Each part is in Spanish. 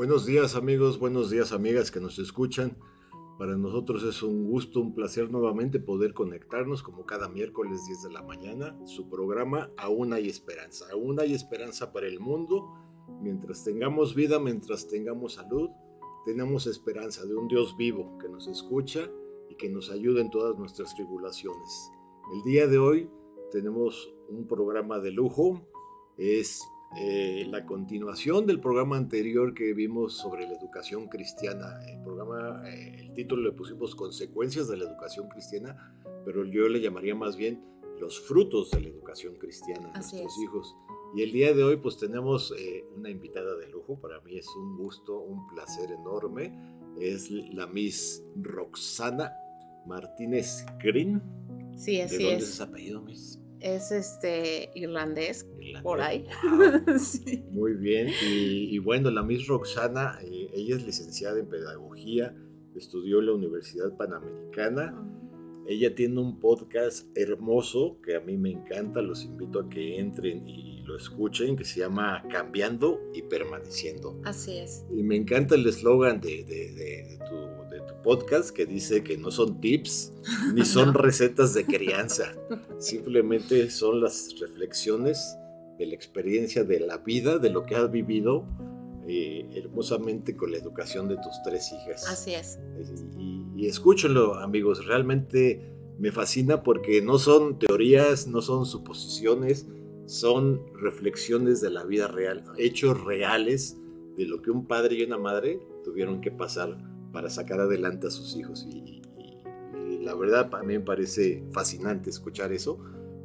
Buenos días amigos, buenos días amigas que nos escuchan. Para nosotros es un gusto, un placer nuevamente poder conectarnos como cada miércoles 10 de la mañana. Su programa Aún hay esperanza. Aún hay esperanza para el mundo. Mientras tengamos vida, mientras tengamos salud, tenemos esperanza de un Dios vivo que nos escucha y que nos ayuda en todas nuestras tribulaciones. El día de hoy tenemos un programa de lujo. Es eh, la continuación del programa anterior que vimos sobre la educación cristiana. El programa, eh, el título le pusimos Consecuencias de la educación cristiana, pero yo le llamaría más bien los frutos de la educación cristiana a nuestros hijos. Y el día de hoy pues tenemos eh, una invitada de lujo, para mí es un gusto, un placer enorme. Es la Miss Roxana Martínez Green. Sí, así ¿De dónde es. es apellido, Miss? Es este irlandés, Irlandés. por ahí. Ah, Sí. Muy bien, y, y bueno, la Miss Roxana, eh, ella es licenciada en Pedagogía, estudió en la Universidad Panamericana, ella tiene un podcast hermoso que a mí me encanta, los invito a que entren y lo escuchen, que se llama Cambiando y Permaneciendo. Así es. Y me encanta el eslogan de, de- de- tu, de tu podcast que dice que no son tips ni son No. recetas de crianza, simplemente son las reflexiones de la experiencia de la vida, de lo que has vivido eh, hermosamente con la educación de tus tres hijas. Así es. Y, y escúchenlo, amigos, realmente me fascina porque no son teorías, no son suposiciones, son reflexiones de la vida real, hechos reales de lo que un padre y una madre tuvieron que pasar para sacar adelante a sus hijos. Y, y- y la verdad, a mí me parece fascinante escuchar eso,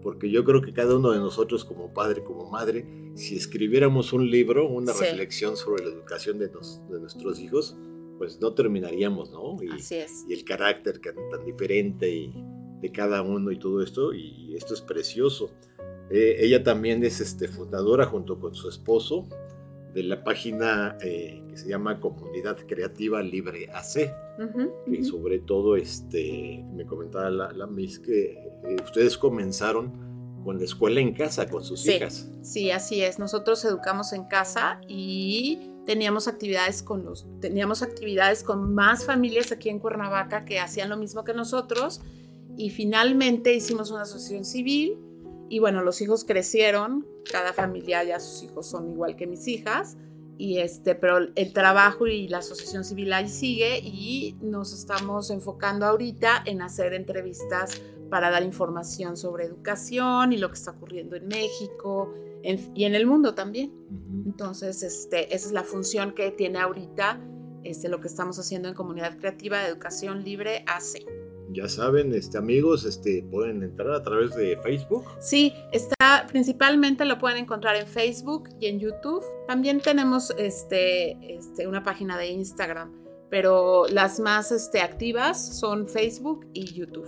porque yo creo que cada uno de nosotros como padre, como madre, si escribiéramos un libro, una Sí. reflexión sobre la educación de, nos- de nuestros hijos, pues no terminaríamos, ¿no? Y, Así es. y el carácter tan, tan diferente y de cada uno y todo esto, y esto es precioso. Eh, ella también es este, fundadora junto con su esposo de la página eh, que se llama Comunidad Creativa Libre AC, y sobre todo este, me comentaba la, la Miss que eh, ustedes comenzaron con la escuela en casa con sus Sí. hijas. Sí, así es. Nosotros educamos en casa y teníamos actividades con los, teníamos actividades con más familias aquí en Cuernavaca que hacían lo mismo que nosotros y finalmente hicimos una asociación civil y bueno, los hijos crecieron, cada familia ya sus hijos son igual que mis hijas y este, pero el trabajo y la asociación civil ahí sigue y nos estamos enfocando ahorita en hacer entrevistas para dar información sobre educación y lo que está ocurriendo en México en- y en el mundo también. Entonces, este, esa es la función que tiene ahorita este, lo que estamos haciendo en Comunidad Creativa de Educación Libre AC. Ya saben, este, amigos, este, pueden entrar a través de Facebook. Sí, está principalmente lo pueden encontrar en Facebook y en YouTube. También tenemos este, este, una página de Instagram, pero las más este, activas son Facebook y YouTube.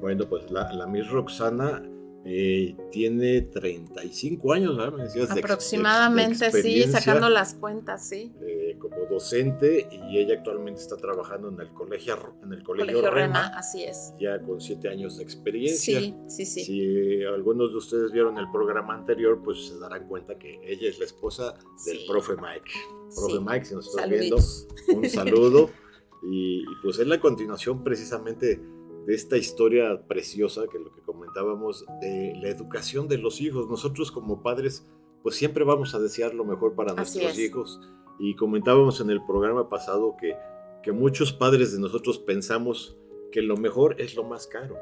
Bueno, pues la, la Miss Roxana eh, tiene 35 años, ¿verdad? Me decías, de ex- de Aproximadamente, sí, sacando las cuentas, sí. eh, como docente y ella actualmente está trabajando en el colegio, en el colegio, Colegio Rema, Rema, así es. ya con siete años de experiencia. Sí, sí, sí. Si algunos de ustedes vieron el programa anterior, pues se darán cuenta que ella es la esposa del Sí. profe Mike. Profe Sí. Mike, si nos estás viendo, un saludo. y, y, pues es la continuación precisamente de esta historia preciosa que lo que comentábamos de la educación de los hijos. Nosotros como padres, pues siempre vamos a desear lo mejor para Así nuestros es. hijos. Y comentábamos en el programa pasado que, que muchos padres de nosotros pensamos que lo mejor es lo más caro.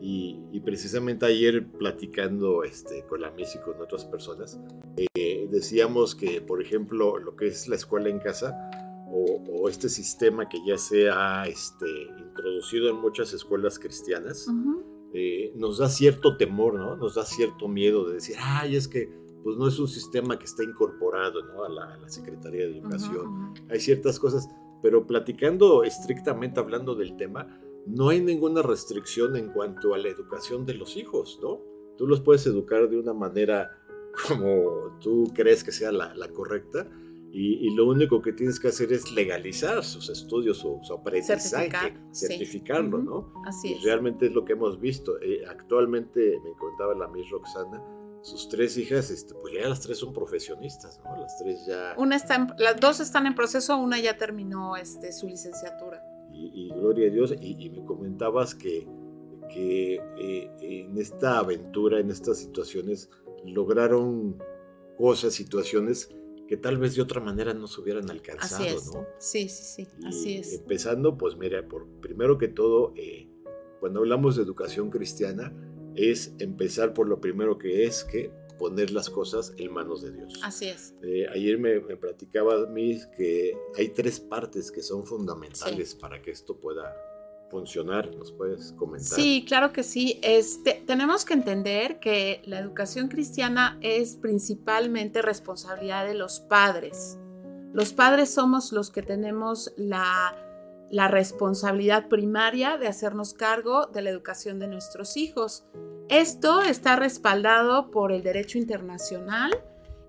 Y, y precisamente ayer platicando este, con la Miss y con otras personas, eh, decíamos que, por ejemplo, lo que es la escuela en casa o, o este sistema que ya se ha este, introducido en muchas escuelas cristianas, Ujú. eh, nos da cierto temor, ¿no? Nos da cierto miedo de decir, ay, es que pues no es un sistema que está incorporado, ¿no? A la, Secretaría de Educación. Hay ciertas cosas, pero platicando estrictamente hablando del tema, no hay ninguna restricción en cuanto a la educación de los hijos, ¿no? Tú los puedes educar de una manera como tú crees que sea la, la correcta, y, lo único que tienes que hacer es legalizar sus estudios, su, su aprendizaje, certificarlo, ¿no? Así es. Realmente es lo que hemos visto. Eh, actualmente, me contaba la Miss Roxana, sus tres hijas, este, pues ya las tres son profesionistas, ¿no? Las tres ya... Una está las dos están en proceso, una ya terminó este, su licenciatura. Y, gloria a Dios, y, me comentabas que, que eh, en esta aventura, en estas situaciones, lograron cosas, situaciones que tal vez de otra manera no se hubieran alcanzado, ¿no? Sí, sí, sí, así es. Empezando, pues mira, por, primero que todo, eh, cuando hablamos de educación cristiana, es empezar por lo primero que es que poner las cosas en manos de Dios. Así es. Eh, ayer me, platicaba a mí que hay tres partes que son fundamentales para que esto pueda funcionar? ¿Nos puedes comentar? Sí, claro que sí. Este, tenemos que entender que la educación cristiana es principalmente responsabilidad de los padres. Los padres somos los que tenemos la, la responsabilidad primaria de hacernos cargo de la educación de nuestros hijos. Esto está respaldado por el derecho internacional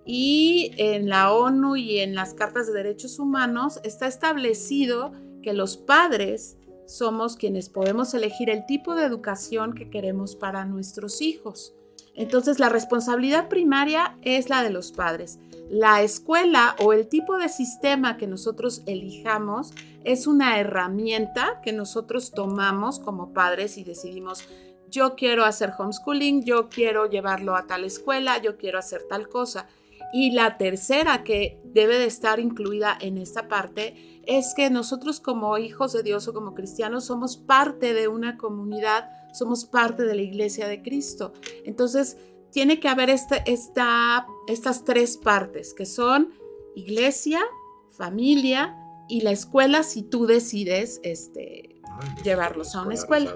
y en la ONU y en las cartas de derechos humanos está establecido que los padres somos quienes podemos elegir el tipo de educación que queremos para nuestros hijos. Entonces la responsabilidad primaria es la de los padres. La escuela o el tipo de sistema que nosotros elijamos es una herramienta que nosotros tomamos como padres y decidimos, yo quiero hacer homeschooling, yo quiero llevarlo a tal escuela, yo quiero hacer tal cosa. Y la tercera que debe de estar incluida en esta parte es que nosotros como hijos de Dios o como cristianos somos parte de una comunidad, somos parte de la iglesia de Cristo. Entonces, tiene que haber este, esta, estas tres partes que son iglesia, familia y la escuela si tú decides este, llevarlos a una escuela.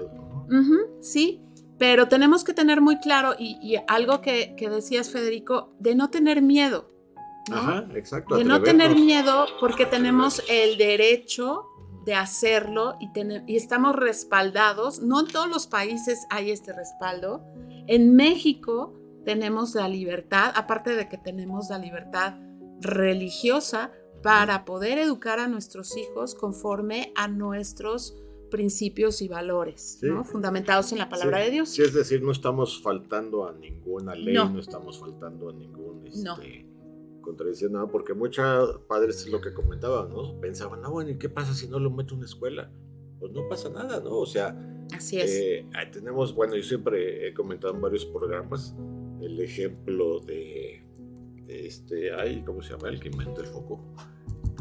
sí, pero tenemos que tener muy claro, y, algo que, decías, Federico, de no tener miedo. Ajá, exacto. De no tener miedo porque tenemos el derecho de hacerlo y, y estamos respaldados. No en todos los países hay este respaldo. En México tenemos la libertad, aparte de que tenemos la libertad religiosa para poder educar a nuestros hijos conforme a nuestros principios y valores, ¿no? Fundamentados en la palabra de Dios. Sí, es decir, no estamos faltando a ninguna ley, no, estamos faltando a ningún este, nada, porque muchos padres es lo que comentaban, ¿no? Pensaban, no, bueno, ¿y qué pasa si no lo meto en una escuela? Pues no pasa nada, ¿no? O sea, Así es. Eh, tenemos, bueno, yo siempre he comentado en varios programas el ejemplo de, de este, ay, ¿cómo se llama? El que inventó el foco.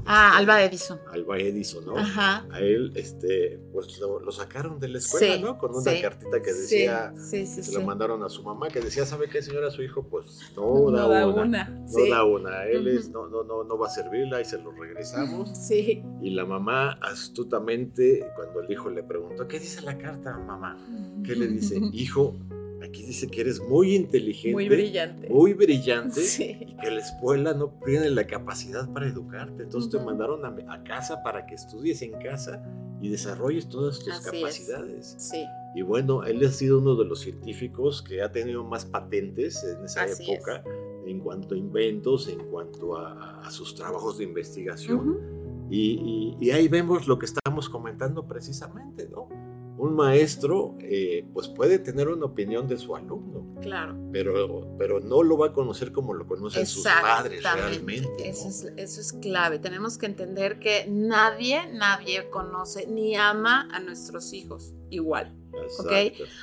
Ah, Alba Edison. Alba Edison, ¿no? Ajá. A él, este, pues lo, sacaron de la escuela, ¿no? Con una cartita que decía, sí, se lo mandaron a su mamá, que decía, ¿sabe qué, señora? Su hijo, pues no, da, una, No da una. Él es, no, no, no, no va a servirla y se lo regresamos. Sí. Y la mamá, astutamente, cuando el hijo le preguntó, ¿qué dice la carta, mamá? ¿Qué le dice? Hijo, Aquí dice que eres muy inteligente. Muy brillante. Muy brillante. Y que la escuela no tiene la capacidad para educarte. Entonces te mandaron a, casa para que estudies en casa y desarrolles todas tus capacidades. Sí. Y bueno, él ha sido uno de los científicos que ha tenido más patentes en esa época en cuanto a inventos, en cuanto a, sus trabajos de investigación. y, y ahí vemos lo que estamos comentando precisamente, ¿no? Un maestro eh, pues puede tener una opinión de su alumno. Claro. Pero, pero no lo va a conocer como lo conocen sus padres realmente. Eso, es, eso es clave. Tenemos que entender que nadie, nadie conoce ni ama a nuestros hijos igual. ¿Ok?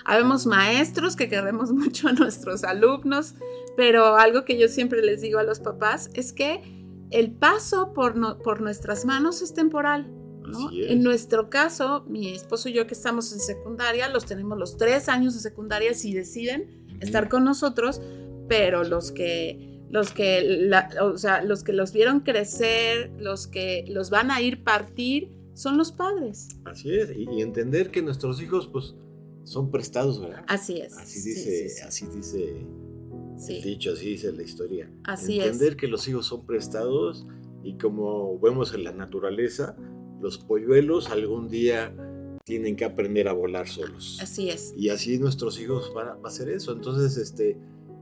Habemos maestros que queremos mucho a nuestros alumnos, pero algo que yo siempre les digo a los papás es que el paso por, por nuestras manos es temporal. En nuestro caso, mi esposo y yo que estamos en secundaria, los tenemos los tres años de secundaria si deciden estar con nosotros, pero los que, los que, o sea, los que los vieron crecer, los que los van a ir partir, son los padres. Así es, y, entender que nuestros hijos, pues, son prestados, ¿verdad? Así es. Así dice, así dice el dicho, así dice la historia. Así Entender que los hijos son prestados y como vemos en la naturaleza, los polluelos algún día tienen que aprender a volar solos. Así es. Y así nuestros hijos van a, hacer eso. Entonces, este,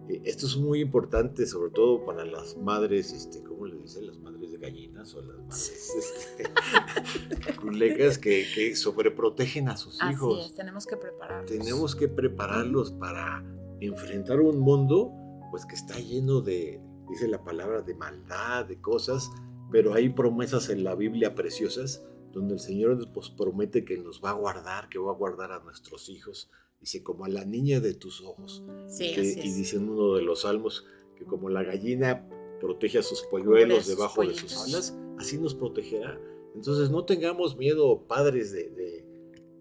eh, esto es muy importante, sobre todo para las madres, este, ¿cómo le dicen? Las madres de gallinas o las madres este, culecas que, que sobreprotegen a sus hijos. Así es, tenemos que prepararlos. Tenemos que prepararlos para enfrentar un mundo pues que está lleno de, dice la palabra, de maldad, de cosas, pero hay promesas en la Biblia preciosas donde el Señor nos pues, promete que nos va a guardar, que va a guardar a nuestros hijos. Dice, como a la niña de tus ojos. Sí, y dice en uno de los salmos que como la gallina protege a sus polluelos debajo de sus alas, así nos protegerá. Entonces no tengamos miedo, padres, de,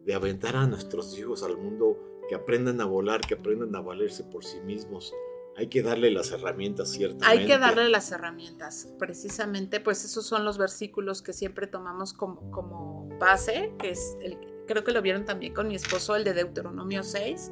de aventar a nuestros hijos al mundo, que aprendan a volar, que aprendan a valerse por sí mismos, hay que darle las herramientas, ciertamente. Hay que darle las herramientas. Precisamente, pues esos son los versículos que siempre tomamos como, como base, que es el, creo que lo vieron también con mi esposo, el de Deuteronomio 6,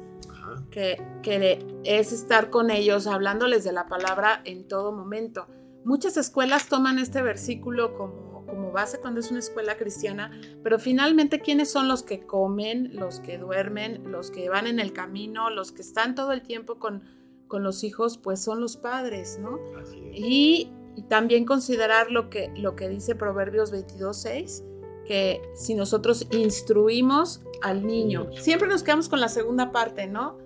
que, que es estar con ellos, hablándoles de la palabra en todo momento. Muchas escuelas toman este versículo como, como base cuando es una escuela cristiana, pero finalmente, ¿quiénes son los que comen, los que duermen, los que van en el camino, los que están todo el tiempo con con los hijos, pues son los padres, ¿no? Y, también considerar lo que, lo que dice Proverbios 22.6, que si nosotros instruimos al niño, siempre nos quedamos con la segunda parte, ¿no?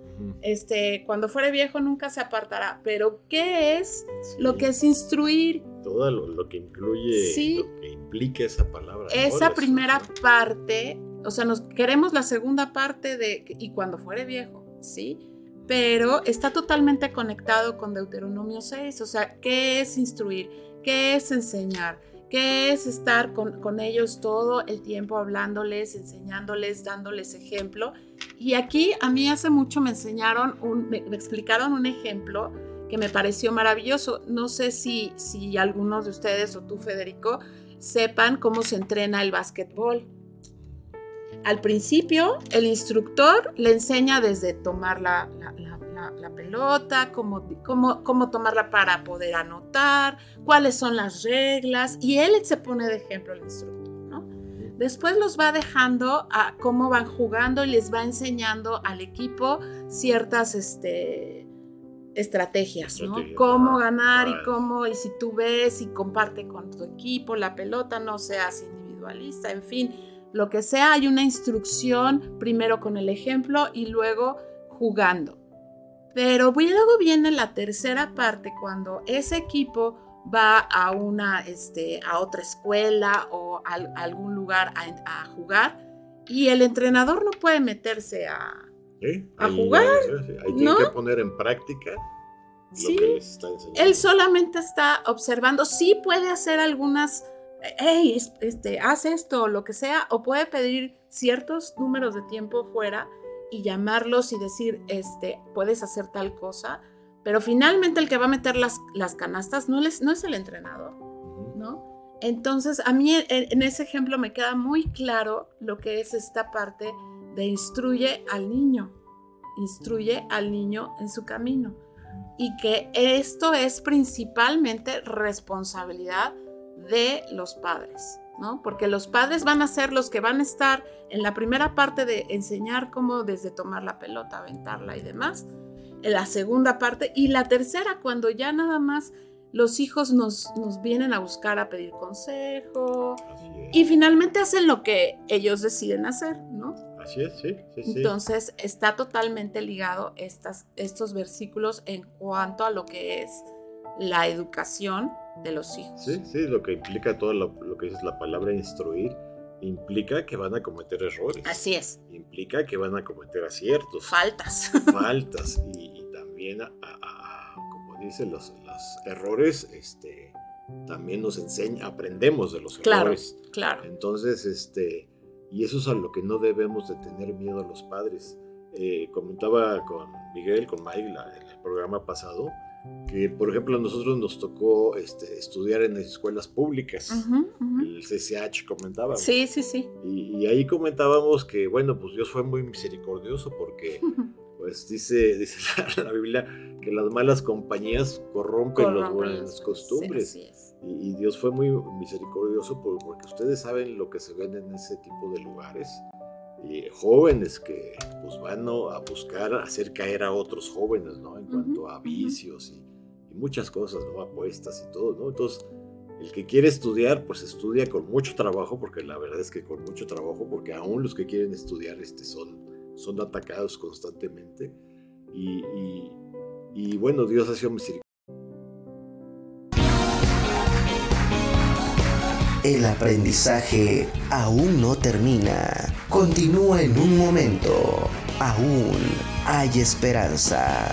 Este, cuando fuere viejo nunca se apartará, pero ¿qué es lo que es instruir? Todo lo, que incluye, lo que implica esa palabra. Esa primera parte, o sea, nos queremos la segunda parte de y cuando fuere viejo, ¿sí? Pero está totalmente conectado con Deuteronomio 6. O sea, ¿qué es instruir? ¿Qué es enseñar? ¿Qué es estar con, ellos todo el tiempo hablándoles, enseñándoles, dándoles ejemplo? Y aquí a mí hace mucho me enseñaron, me, explicaron un ejemplo que me pareció maravilloso. No sé si, si algunos de ustedes o tú, Federico, sepan cómo se entrena el básquetbol. Al principio, el instructor le enseña desde tomar la, pelota, cómo, cómo, cómo, tomarla para poder anotar, cuáles son las reglas, y él se pone de ejemplo el instructor. ¿no? Después los va dejando a cómo van jugando y les va enseñando al equipo ciertas este, estrategias, ¿no? Cómo ganar y cómo, y si tú ves y comparte con tu equipo la pelota, no seas individualista, en fin lo que sea, hay una instrucción primero con el ejemplo y luego jugando. Pero luego viene la tercera parte cuando ese equipo va a una, este, a otra escuela o a, algún lugar a, jugar y el entrenador no puede meterse a, a jugar. Hay que poner en práctica lo que les está enseñando. Él solamente está observando, sí puede hacer algunas hey, este, haz esto, o lo que sea, o puede pedir ciertos números de tiempo fuera y llamarlos y decir, este, puedes hacer tal cosa, pero finalmente el que va a meter las, las canastas no, les, no es el entrenador, ¿no? Entonces, a mí en ese ejemplo me queda muy claro lo que es esta parte de instruye al niño, instruye al niño en su camino. Y que esto es principalmente responsabilidad de los padres, ¿no? Porque los padres van a ser los que van a estar en la primera parte de enseñar cómo desde tomar la pelota, aventarla y demás, en la segunda parte y la tercera cuando ya nada más los hijos nos, nos vienen a buscar a pedir consejo y finalmente hacen lo que ellos deciden hacer, ¿no? Así es, sí, sí, Entonces está totalmente ligado estas, estos versículos en cuanto a lo que es la educación de los hijos. Sí, sí, lo que implica todo lo, que es la palabra instruir, implica que van a cometer errores. Así es. Implica que van a cometer aciertos. Faltas. Faltas. Y, también, como dicen, los, errores, este, también nos enseña, aprendemos de los errores. Claro. Entonces, este, y eso es a lo que no debemos de tener miedo a los padres. Eh, comentaba con Miguel, con Mike, en el programa pasado, que, por ejemplo, a nosotros nos tocó este, estudiar en escuelas públicas, el CCH comentaba. Sí, sí, sí. Y, ahí comentábamos que, bueno, pues Dios fue muy misericordioso porque, pues dice, dice la, Biblia que las malas compañías corrompen, las buenas costumbres. y, Dios fue muy misericordioso porque ustedes saben lo que se ven en ese tipo de lugares. Y jóvenes que pues van a buscar hacer caer a otros jóvenes, ¿no? En cuanto a vicios y y muchas cosas, ¿no? Apuestas y todo, ¿no? Entonces, el que quiere estudiar, pues estudia con mucho trabajo, porque la verdad es que con mucho trabajo, porque aún los que quieren estudiar este, son, son atacados constantemente. Y, y, bueno, Dios ha sido misericordia. El aprendizaje aún no termina. Continúa en un momento. Aún hay esperanza.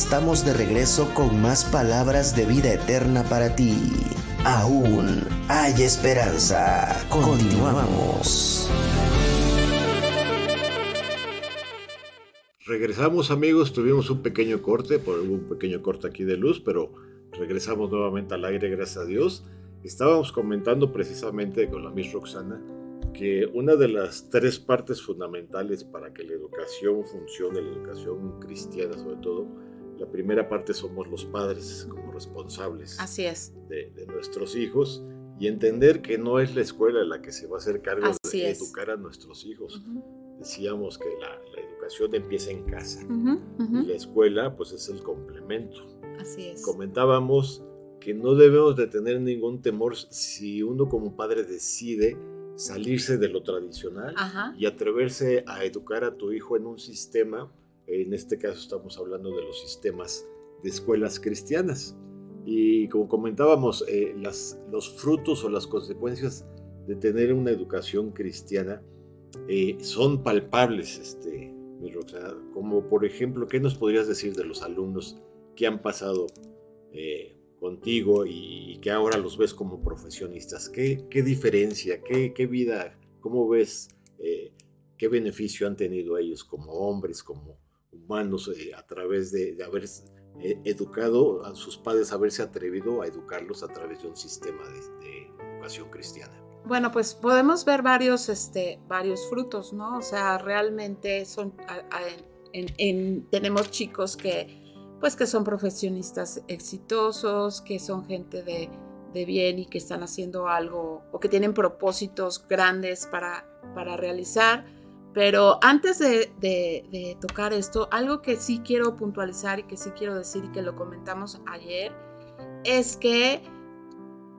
Estamos de regreso con más palabras de vida eterna para ti. Aún hay esperanza. Continuamos. Regresamos amigos, tuvimos un pequeño corte, por un pequeño corte aquí de luz, pero regresamos nuevamente al aire, gracias a Dios. Estábamos comentando precisamente con la Miss Roxana que una de las tres partes fundamentales para que la educación funcione, la educación cristiana sobre todo, la primera parte somos los padres como responsables Así es. De, nuestros hijos y entender que no es la escuela la que se va a hacer cargo de educar a nuestros hijos. Decíamos que la, educación empieza en casa y la escuela pues es el complemento. Así es. Comentábamos que no debemos de tener ningún temor si uno como padre decide salirse de lo tradicional y atreverse a educar a tu hijo en un sistema en este caso estamos hablando de los sistemas de escuelas cristianas. Y como comentábamos, eh, las, los frutos o las consecuencias de tener una educación cristiana eh, son palpables, este, como por ejemplo, ¿qué nos podrías decir de los alumnos que han pasado eh, contigo y, que ahora los ves como profesionistas? ¿Qué, qué diferencia, qué, qué, vida, cómo ves, qué beneficio han tenido ellos como hombres, como humanos eh, a través de, haber eh, educado a sus padres, haberse atrevido a educarlos a través de un sistema de, educación cristiana. Bueno, pues podemos ver varios, este, varios frutos, ¿no? O sea, realmente son, tenemos chicos que, pues, que son profesionistas exitosos, que son gente de, de bien y que están haciendo algo o que tienen propósitos grandes para para realizar. Pero antes de, de, tocar esto, algo que sí quiero puntualizar y que sí quiero decir y que lo comentamos ayer, es que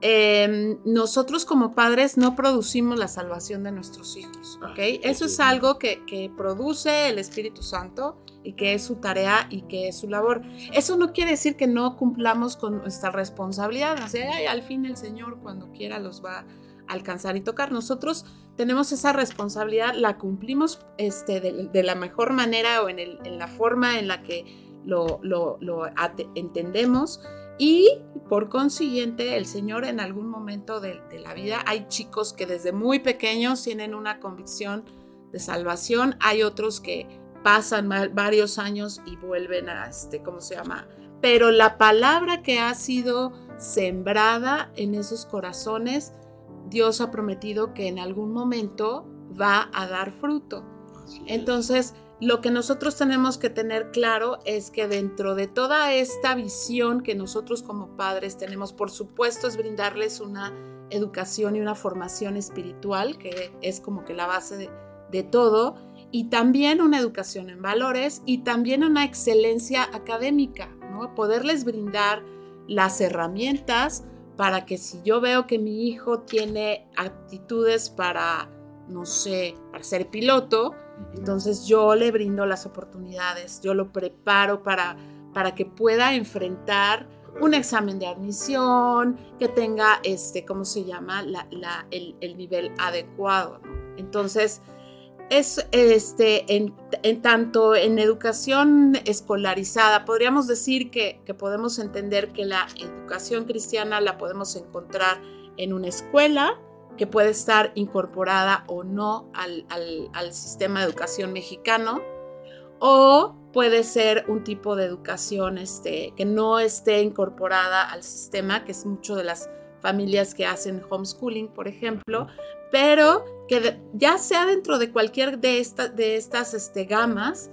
Em, nosotros como padres no producimos la salvación de nuestros hijos, ¿ok? Eso es algo que, produce el Espíritu Santo y que es su tarea y que es su labor. Eso no quiere decir que no cumplamos con nuestra responsabilidad, o sea, al fin el Señor cuando quiera los va a alcanzar y tocar. Nosotros tenemos esa responsabilidad, la cumplimos este, de, la mejor manera o en, en, la forma en la que lo, lo, lo entendemos y por consiguiente, el Señor en algún momento de, la vida, hay chicos que desde muy pequeños tienen una convicción de salvación, hay otros que pasan varios años y vuelven a, este, ¿cómo se llama? Pero la palabra que ha sido sembrada en esos corazones, Dios ha prometido que en algún momento va a dar fruto. Entonces, lo que nosotros tenemos que tener claro es que dentro de toda esta visión que nosotros como padres tenemos, por supuesto, es brindarles una educación y una formación espiritual, que es como que la base de, todo, y también una educación en valores y también una excelencia académica, ¿no? Poderles brindar las herramientas para que si yo veo que mi hijo tiene aptitudes para, no sé, para ser piloto, entonces yo le brindo las oportunidades, yo lo preparo para, para que pueda enfrentar un examen de admisión, que tenga, este, ¿cómo se llama?, el, nivel adecuado. Entonces, es este, en, tanto en educación escolarizada, podríamos decir que, que podemos entender que la educación cristiana la podemos encontrar en una escuela, que puede estar incorporada o no al, sistema de educación mexicano, o puede ser un tipo de educación este, que no esté incorporada al sistema, que es mucho de las familias que hacen homeschooling, por ejemplo, pero que ya sea dentro de cualquier de, de estas este, gamas,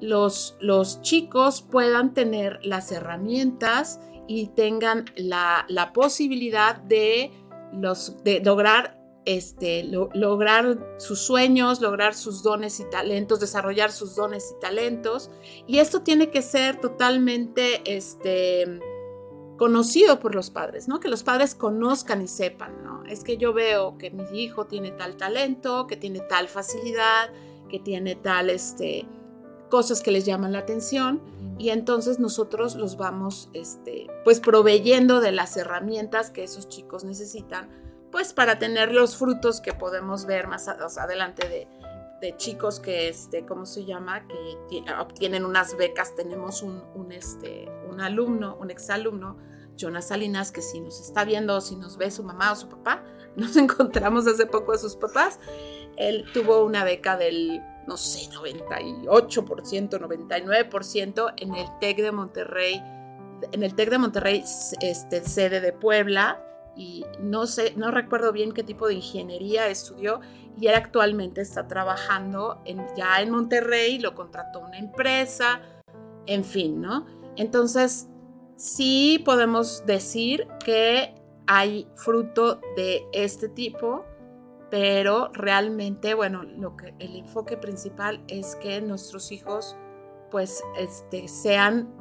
los, los chicos puedan tener las herramientas y tengan la, la posibilidad de los, de lograr, este, lograr sus sueños, lograr sus dones y talentos, desarrollar sus dones y talentos. Y esto tiene que ser totalmente este, conocido por los padres, ¿no? Que los padres conozcan y sepan, ¿no? Es que yo veo que mi hijo tiene tal talento, que tiene tal facilidad, que tiene tal, este, cosas que les llaman la atención y entonces nosotros los vamos este, pues proveyendo de las herramientas que esos chicos necesitan pues para tener los frutos que podemos ver más adelante de, chicos que este cómo se llama que obtienen unas becas tenemos un, un, este un alumno un exalumno Jonas Salinas que si nos está viendo si nos ve su mamá o su papá nos encontramos hace poco a sus papás él tuvo una beca del no sé, 98%, 99% en el TEC de Monterrey, en el TEC de Monterrey, este, sede de Puebla, y no sé, no recuerdo bien qué tipo de ingeniería estudió, y él actualmente está trabajando ya en Monterrey, lo contrató una empresa, en fin, ¿no? Entonces, sí podemos decir que hay fruto de este tipo pero realmente, bueno, lo que, el enfoque principal es que nuestros hijos pues este, sean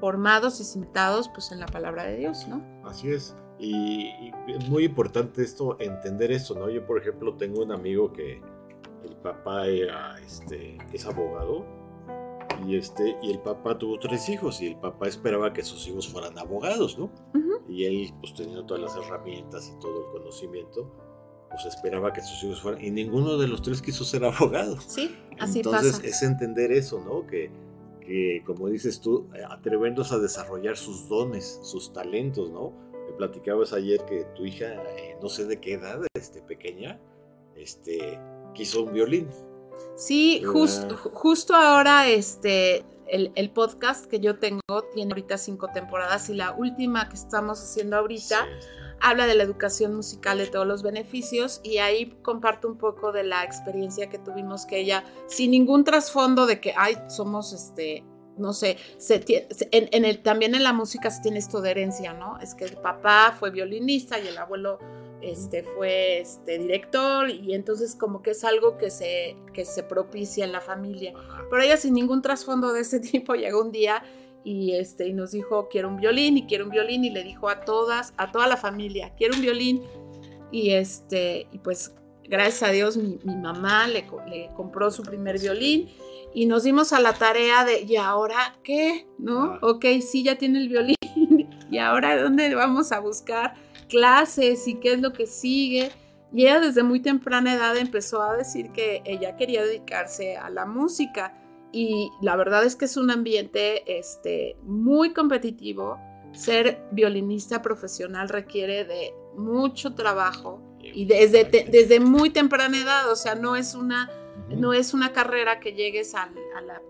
formados y cimentados pues en la palabra de Dios, ¿no? Así es. Y, es muy importante esto, entender esto, ¿no? Yo, por ejemplo, tengo un amigo que el papá este, es abogado y, este, y el papá tuvo tres hijos y el papá esperaba que sus hijos fueran abogados, ¿no? Y él, pues teniendo todas las herramientas y todo el conocimiento, pues esperaba que sus hijos fueran, y ninguno de los tres quiso ser abogado. Sí, así Entonces es entender eso, ¿no? Que, que, como dices tú, atrevernos a desarrollar sus dones, sus talentos, ¿no? Me platicabas ayer que tu hija, eh, no sé de qué edad, este, pequeña, este, quiso un violín. Sí, justo ahora, este, el, el, podcast que yo tengo tiene ahorita cinco temporadas y la última que estamos haciendo ahorita habla de la educación musical, de todos los beneficios y ahí comparto un poco de la experiencia que tuvimos que ella, sin ningún trasfondo de que, ay, somos este, no sé, se, en, el, también en la música se tiene esto de herencia, ¿no? Es que el papá fue violinista y el abuelo este, fue este, director y entonces como que es algo que se, que se propicia en la familia. Pero ella sin ningún trasfondo de ese tipo llegó un día y, este, y nos dijo, quiero un violín y quiero un violín y le dijo a todas, a toda la familia, quiero un violín. Y, este, y pues gracias a Dios mi, mamá le, le, compró su primer violín y nos dimos a la tarea de, ¿y ahora qué? ¿No? Ok, sí, ya tiene el violín. ¿Y ahora dónde vamos a buscar clases y qué es lo que sigue? Y ella desde muy temprana edad empezó a decir que ella quería dedicarse a la música. Y la verdad es que es un ambiente este, muy competitivo. Ser violinista profesional requiere de mucho trabajo y desde, desde muy temprana edad, o sea, no es una, no es una carrera que llegues a, la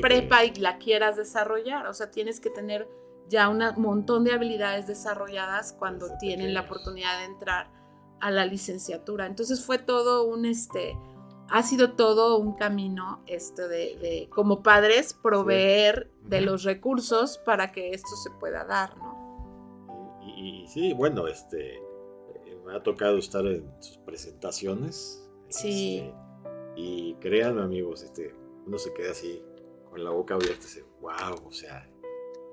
prepa y la quieras desarrollar, o sea, tienes que tener ya un montón de habilidades desarrolladas cuando tienen la oportunidad de entrar a la licenciatura. Entonces fue todo un, este, ha sido todo un camino este de, como padres proveer de los recursos para que esto se pueda dar, ¿no? Y, sí, bueno, este me ha tocado estar en sus presentaciones. Sí. Este, y créanme amigos, este, uno se queda así con la boca abierta y dice, wow, o sea,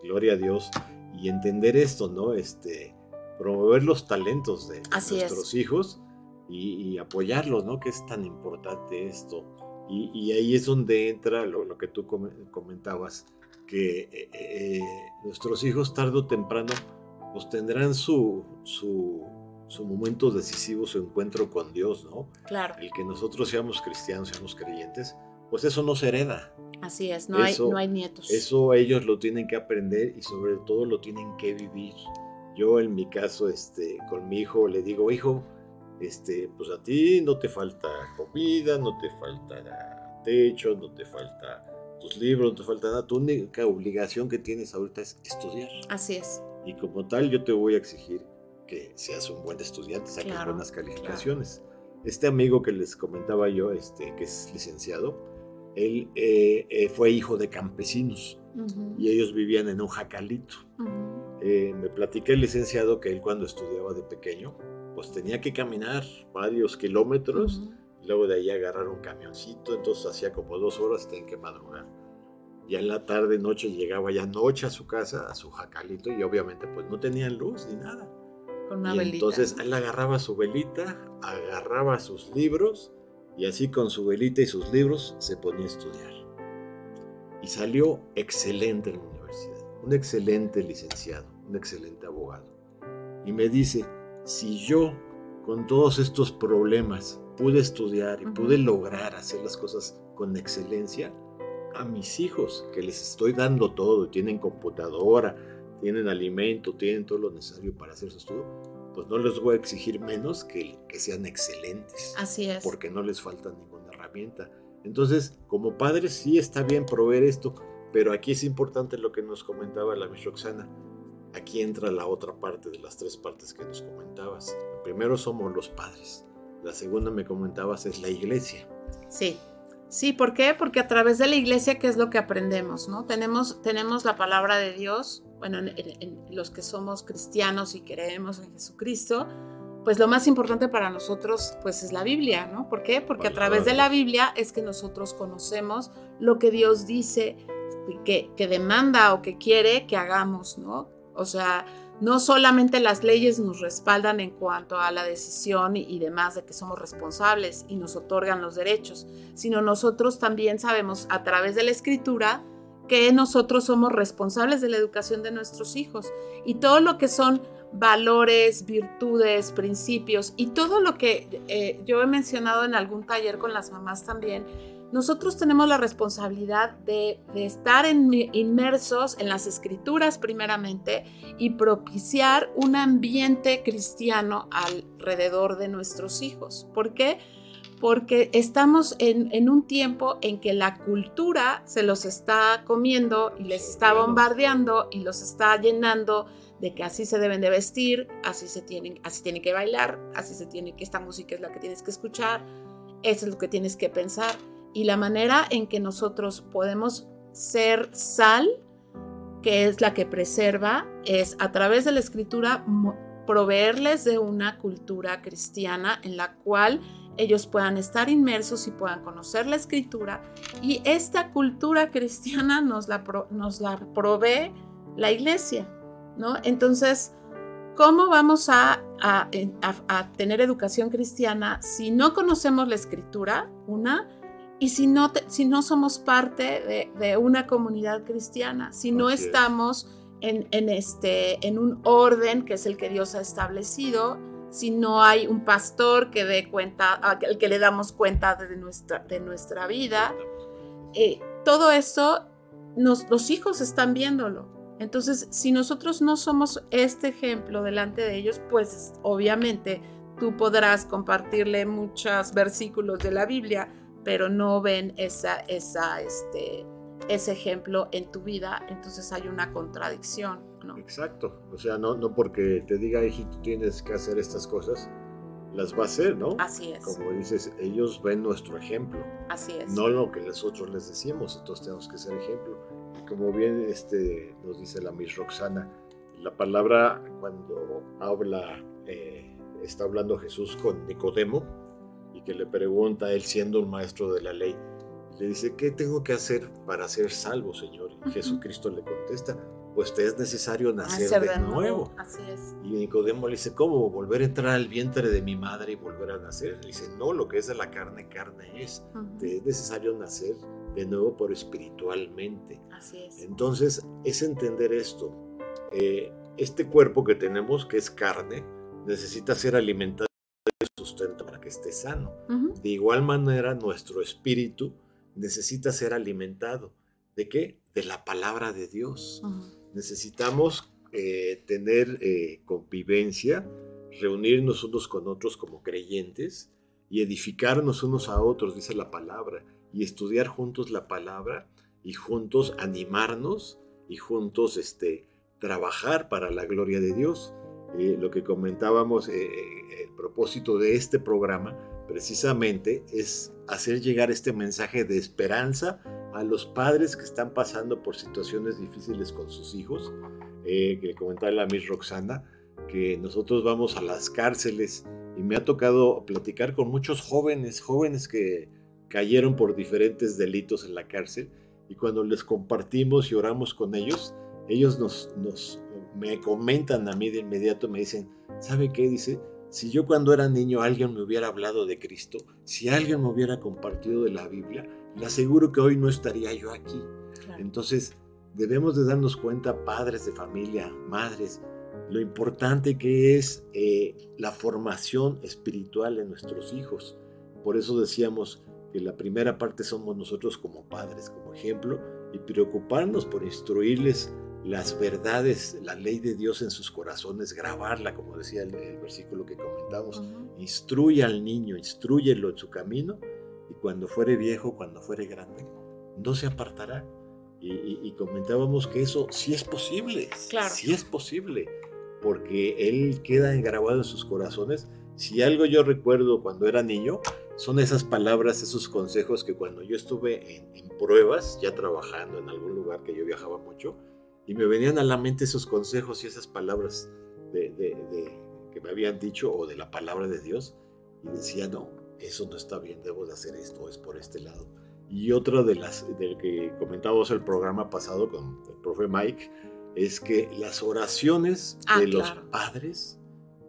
gloria a Dios. Y entender esto, ¿no? Este, promover los talentos de nuestros hijos y, apoyarlos, ¿no? Que es tan importante esto. Y, ahí es donde entra lo, que tú comentabas, que eh, eh, nuestros hijos tarde o temprano pues tendrán su, su, su, momento decisivo, su encuentro con Dios, ¿no? Claro. El que nosotros seamos cristianos, seamos creyentes, pues eso no se hereda. Así es, no, hay, no hay nietos. Eso ellos lo tienen que aprender y sobre todo lo tienen que vivir. Yo en mi caso, este, con mi hijo le digo, hijo, este, pues a ti no te falta comida, no te falta techo, no te falta tus libros, no te falta nada. Tu única obligación que tienes ahorita es estudiar. Así es. Y como tal, yo te voy a exigir que seas un buen estudiante, saques buenas calificaciones. Este amigo que les comentaba yo, este, que es licenciado, él eh, eh, fue hijo de campesinos y ellos vivían en un jacalito. Eh, me platiqué el licenciado que él cuando estudiaba de pequeño, pues tenía que caminar varios kilómetros, luego de ahí agarrar un camioncito, entonces hacía como dos horas y tenía que madrugar. Ya en la tarde, noche, llegaba ya noche a su casa, a su jacalito, y obviamente pues no tenían luz ni nada. Con una y Entonces él agarraba su velita, agarraba sus libros, y así con su velita y sus libros se ponía a estudiar. Y salió excelente en la universidad, un excelente licenciado, un excelente abogado. Y me dice, si yo con todos estos problemas pude estudiar y pude lograr hacer las cosas con excelencia, a mis hijos que les estoy dando todo, tienen computadora, tienen alimento, tienen todo lo necesario para hacer su estudio, pues no les voy a exigir menos que, que sean excelentes. Así es. Porque no les falta ninguna herramienta. Entonces, como padres sí está bien proveer esto, pero aquí es importante lo que nos comentaba la Miss Roxana aquí entra la otra parte de las tres partes que nos comentabas. primero somos los padres. La segunda me comentabas es la iglesia. Sí. Sí, ¿por qué? Porque a través de la iglesia, ¿qué es lo que aprendemos? ¿no? Tenemos, tenemos la palabra de Dios, bueno, en, los que somos cristianos y creemos en Jesucristo, pues lo más importante para nosotros pues es la Biblia, ¿no? ¿Por qué? Porque a través de la Biblia es que nosotros conocemos lo que Dios dice que, que demanda o que quiere que hagamos, ¿no? O sea, no solamente las leyes nos respaldan en cuanto a la decisión y, demás de que somos responsables y nos otorgan los derechos, sino nosotros también sabemos a través de la escritura que nosotros somos responsables de la educación de nuestros hijos. Y todo lo que son valores, virtudes, principios y todo lo que eh, yo he mencionado en algún taller con las mamás también, nosotros tenemos la responsabilidad de, estar inmersos en las escrituras primeramente y propiciar un ambiente cristiano alrededor de nuestros hijos. ¿Por qué? Porque estamos en, un tiempo en que la cultura se los está comiendo y les está bombardeando y los está llenando de que así se deben de vestir, así se tienen, así tienen que bailar, así se tiene que esta música es la que tienes que escuchar, eso es lo que tienes que pensar y la manera en que nosotros podemos ser sal, que es la que preserva, es a través de la escritura proveerles de una cultura cristiana en la cual ellos puedan estar inmersos y puedan conocer la escritura. Y esta cultura cristiana nos la, nos la provee la iglesia, ¿no? Entonces, ¿cómo vamos a, a, tener educación cristiana si no conocemos la escritura, una, y si no, si no somos parte de, una comunidad cristiana, si no estamos en, en, este, en un orden que es el que Dios ha establecido, si no hay un pastor que dé cuenta, al que le damos cuenta de nuestra, de nuestra vida. Eh, todo eso, los hijos están viéndolo. Entonces, si nosotros no somos este ejemplo delante de ellos, pues obviamente tú podrás compartirle muchos versículos de la Biblia, pero no ven esa, esa, este, ese ejemplo en tu vida, entonces hay una contradicción. Exacto. O sea, no, no porque te diga, hijito, tienes que hacer estas cosas, las va a hacer, ¿no? Así es. Como dices, ellos ven nuestro ejemplo. Así es. No lo que nosotros les decimos, entonces tenemos que ser ejemplo. Como bien este, nos dice la Miss Roxana, la palabra cuando habla, eh, está hablando Jesús con Nicodemo que le pregunta, él siendo un maestro de la ley, le dice, ¿qué tengo que hacer para ser salvo, Señor? Y Jesucristo le contesta, pues te es necesario nacer, de, nuevo. Así es. Y Nicodemo le dice, ¿cómo? ¿Volver a entrar al vientre de mi madre y volver a nacer? Le dice, no, lo que es de la carne, carne es. Te es necesario nacer de nuevo por espiritualmente. Así es. Entonces, es entender esto. Eh, este cuerpo que tenemos, que es carne, necesita ser alimentado sustento para que esté sano. De igual manera, nuestro espíritu necesita ser alimentado. ¿De qué? De la palabra de Dios necesitamos eh, tener eh, convivencia, reunirnos unos con otros como creyentes y edificarnos unos a otros, dice la palabra, y estudiar juntos la palabra y juntos animarnos y juntos este, trabajar para la gloria de Dios. Eh, lo que comentábamos, el propósito de este programa precisamente es hacer llegar este mensaje de esperanza a los padres que están pasando por situaciones difíciles con sus hijos, eh, que comentaba la Miss Roxana, que nosotros vamos a las cárceles. Y me ha tocado platicar con muchos jóvenes, jóvenes que cayeron por diferentes delitos en la cárcel y cuando les compartimos y oramos con ellos, ellos nos, nos me comentan a mí de inmediato, me dicen, ¿sabe qué? Dice, si yo cuando era niño alguien me hubiera hablado de Cristo, si alguien me hubiera compartido de la Biblia, le aseguro que hoy no estaría yo aquí. Entonces, debemos de darnos cuenta, padres de familia, madres, lo importante que es eh, la formación espiritual de nuestros hijos. Por eso decíamos que la primera parte somos nosotros como padres, como ejemplo, y preocuparnos por instruirles las verdades, la ley de Dios en sus corazones, grabarla, como decía el, versículo que comentamos. Instruye al niño, instruyelo en su camino y cuando fuere viejo, cuando fuere grande, no se apartará. Y, comentábamos que eso sí es posible, claro. sí es posible, porque Él queda grabado en sus corazones. Si algo yo recuerdo cuando era niño, son esas palabras, esos consejos que cuando yo estuve en, en pruebas, ya trabajando en algún lugar que yo viajaba mucho, y me venían a la mente esos consejos y esas palabras de, de, que me habían dicho o de la palabra de Dios, y decía, no, eso no está bien, debo de hacer esto, es por este lado. Y otra de las del que comentábamos el programa pasado con el profe Mike es que las oraciones ah, de los padres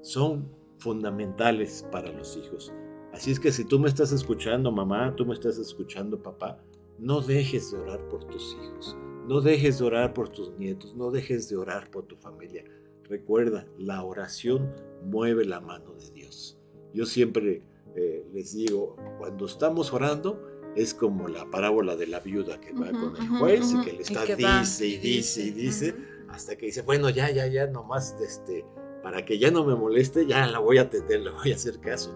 son fundamentales para los hijos. Así es que si tú me estás escuchando, mamá, tú me estás escuchando, papá, no dejes de orar por tus hijos, no dejes de orar por tus nietos, no dejes de orar por tu familia. Recuerda, la oración mueve la mano de Dios. Yo siempre eh, les digo, cuando estamos orando, es como la parábola de la viuda que va con el juez y que le está dice y dice y dice, hasta que dice, bueno, ya, ya, ya, nomás, este, para que ya no me moleste, ya la voy a atender, le voy a hacer caso.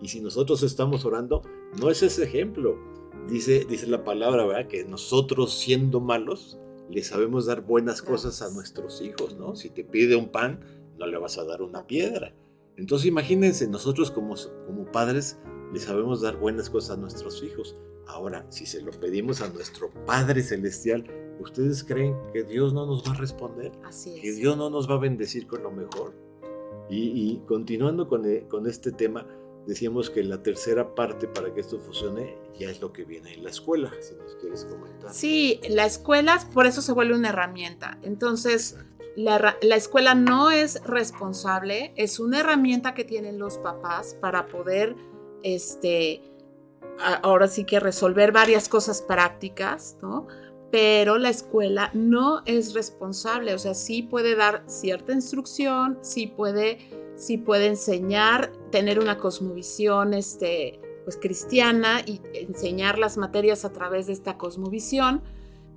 Y si nosotros estamos orando, no es ese ejemplo. Dice, dice la palabra, ¿verdad? Que nosotros siendo malos, le sabemos dar buenas cosas a nuestros hijos, ¿no? Si te pide un pan, no le vas a dar una piedra. Entonces imagínense, nosotros como, como padres le sabemos dar buenas cosas a nuestros hijos. Ahora, si se lo pedimos a nuestro Padre Celestial, ¿ustedes creen que Dios no nos va a responder? Así es. ¿Que Dios no nos va a bendecir con lo mejor? Y, continuando con, eh, con este tema, decíamos que la tercera parte para que esto funcione ya es lo que viene en la escuela, si nos quieres comentar. Sí, la escuela por eso se vuelve una herramienta. Entonces, la, la, escuela no es responsable, es una herramienta que tienen los papás para poder, este, ahora sí que resolver varias cosas prácticas, ¿no? Pero la escuela no es responsable, o sea, sí puede dar cierta instrucción, sí puede, sí puede enseñar, tener una cosmovisión, este, pues cristiana y enseñar las materias a través de esta cosmovisión,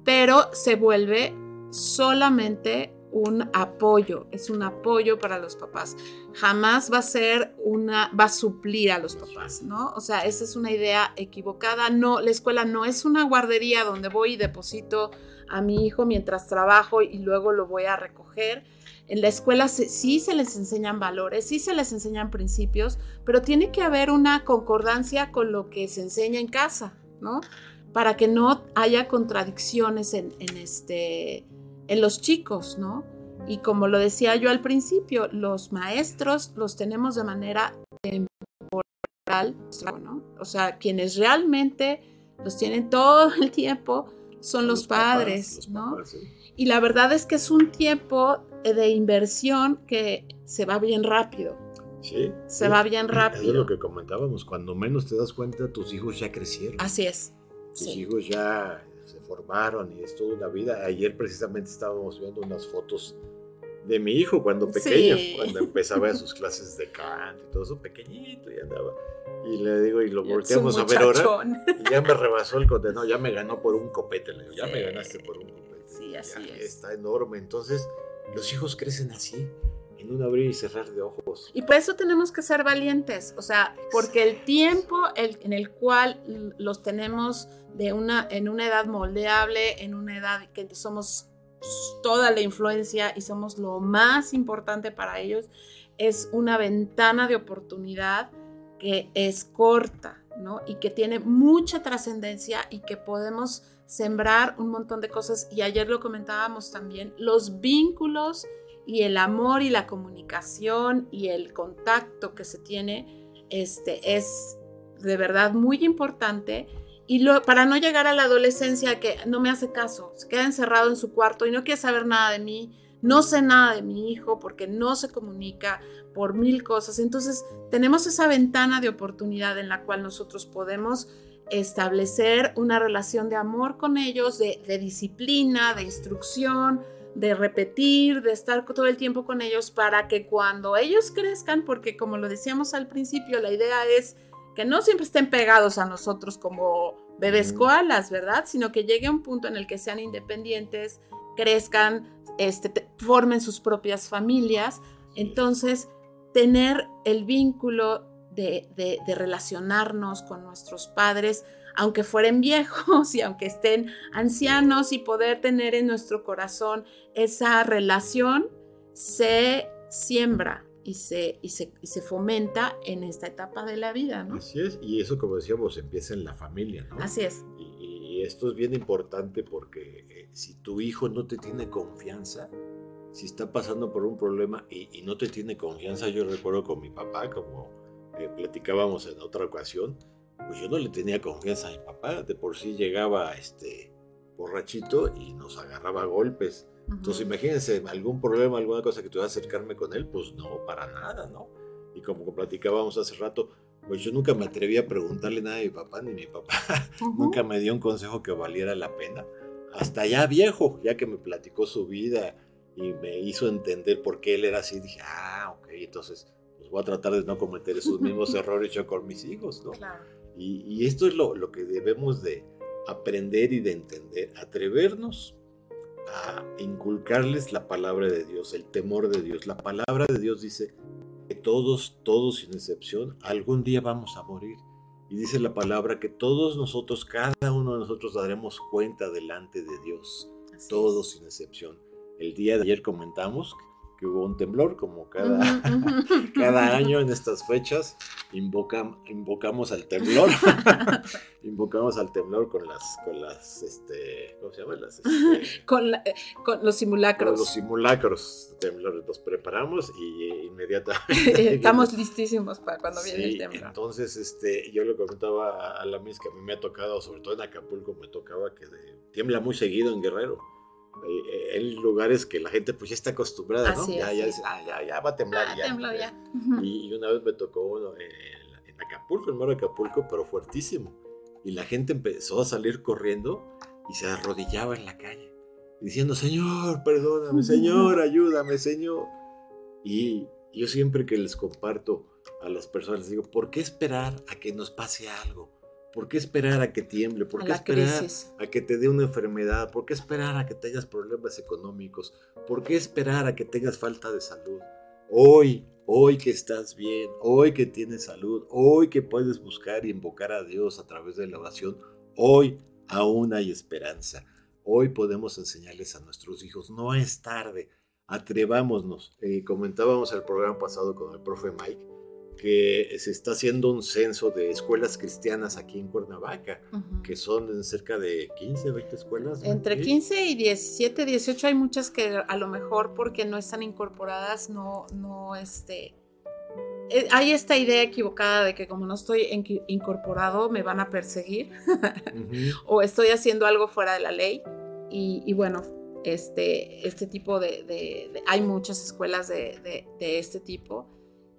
pero se vuelve solamente un apoyo, es un apoyo para los papás. Jamás va a ser una, va a suplir a los papás, ¿no? O sea, esa es una idea equivocada. No, la escuela no es una guardería donde voy y deposito a mi hijo mientras trabajo y luego lo voy a recoger. En la escuela sí se les enseñan valores, sí se les enseñan principios, pero tiene que haber una concordancia con lo que se enseña en casa, ¿no? Para que no haya contradicciones en, en este, en los chicos, ¿no? Y como lo decía yo al principio, los maestros los tenemos de manera temporal, ¿no? O sea, quienes realmente los tienen todo el tiempo son los, padres, ¿no? Y la verdad es que es un tiempo de inversión que se va bien rápido. Sí. Se va bien rápido. Es lo que comentábamos, cuando menos te das cuenta, tus hijos ya crecieron. Así es. Tus hijos ya se formaron y es toda una vida. Ayer precisamente estábamos viendo unas fotos de mi hijo cuando pequeño, cuando empezaba a sus clases de canto y todo eso, pequeñito y andaba. Y le digo, y lo volteamos a ver ahora. Y ya me rebasó el condenado, ya me ganó por un copete. Le digo, ya me ganaste por un copete. Sí, así es. Está enorme. Entonces, los hijos crecen así, en un abrir y cerrar de ojos. Y por eso tenemos que ser valientes, o sea, porque el tiempo en el cual los tenemos de una, en una edad moldeable, en una edad que somos toda la influencia y somos lo más importante para ellos, es una ventana de oportunidad que es corta, ¿no? Y que tiene mucha trascendencia y que podemos sembrar un montón de cosas. Y ayer lo comentábamos también, los vínculos y el amor y la comunicación y el contacto que se tiene, este, es de verdad muy importante y para no llegar a la adolescencia que no me hace caso, se queda encerrado en su cuarto y no quiere saber nada de mí, no sé nada de mi hijo porque no se comunica por mil cosas. Entonces tenemos esa ventana de oportunidad en la cual nosotros podemos establecer una relación de amor con ellos, de, de disciplina, de instrucción, de repetir, de estar todo el tiempo con ellos para que cuando ellos crezcan, porque como lo decíamos al principio, la idea es que no siempre estén pegados a nosotros como bebés koalas, ¿verdad? Sino que llegue un punto en el que sean independientes, crezcan, este, formen sus propias familias. Entonces, tener el vínculo de, de, relacionarnos con nuestros padres, aunque fueren viejos y aunque estén ancianos, y poder tener en nuestro corazón esa relación, se siembra y se, y se, y se, fomenta en esta etapa de la vida, ¿no? Así es, y eso como decíamos, empieza en la familia, ¿no? Así es. Y, esto es bien importante porque eh, si tu hijo no te tiene confianza, si está pasando por un problema y, no te tiene confianza, yo recuerdo con mi papá, como eh, platicábamos en otra ocasión, pues yo no le tenía confianza a mi papá, de por sí llegaba este borrachito y nos agarraba golpes entonces, imagínense, algún problema, alguna cosa que tuviera acercarme con él, pues no, para nada, ¿no? Y como platicábamos hace rato, pues yo nunca me atreví a preguntarle nada a mi papá, ni mi papá nunca me dio un consejo que valiera la pena. Hasta ya viejo, ya que me platicó su vida y me hizo entender por qué él era así, dije, ah, ok, entonces voy a tratar de no cometer esos mismos errores yo con mis hijos, ¿no? Claro. Y, y, esto es lo, lo que debemos de aprender y de entender, atrevernos a inculcarles la palabra de Dios, el temor de Dios. La palabra de Dios dice que todos, todos sin excepción, algún día vamos a morir. Y dice la palabra que todos nosotros, cada uno de nosotros daremos cuenta delante de Dios, todos sin excepción. El día de ayer comentamos que hubo un temblor, como cada, cada año en estas fechas, invocamos al temblor. invocamos al temblor con las, con las, este, ¿cómo se llama? Este, con, eh, con, los simulacros. Con los simulacros temblores. Nos preparamos y eh, inmediatamente. Estamos listísimos para cuando viene el temblor. Entonces, este, yo le comentaba a la mis que a mí me ha tocado, sobre todo en Acapulco, me tocaba que tiembla muy seguido en Guerrero. Eh, en lugares que la gente pues ya está acostumbrada, ¿no? ya, ya, ah, ya, ya, va a temblar. Ah, ya, Y, una vez me tocó uno en, Acapulco, en Mar de Acapulco, pero fuertísimo. Y la gente empezó a salir corriendo y se arrodillaba en la calle, diciendo, Señor, perdóname, Señor, ayúdame, Señor. Y yo siempre que les comparto a las personas, les digo, ¿por qué esperar a que nos pase algo? ¿Por qué esperar a que tiemble? ¿Por qué esperar a que te dé una enfermedad? ¿Por qué esperar a que tengas problemas económicos? ¿Por qué esperar a que tengas falta de salud? Hoy, hoy que estás bien, hoy que tienes salud, hoy que puedes buscar y invocar a Dios a través de la oración, hoy aún hay esperanza. Hoy podemos enseñarles a nuestros hijos, no es tarde, atrevámonos. Eh, comentábamos el programa pasado con el profe Mike que se está haciendo un censo de escuelas cristianas aquí en Cuernavaca, que son cerca de 15, 20 escuelas. Entre 15 y 17, 18 hay muchas que a lo mejor porque no están incorporadas, no, no, este... Eh, hay esta idea equivocada de que como no estoy incorporado me van a perseguir o estoy haciendo algo fuera de la ley. Y, bueno, este, este tipo de, hay muchas escuelas de, de este tipo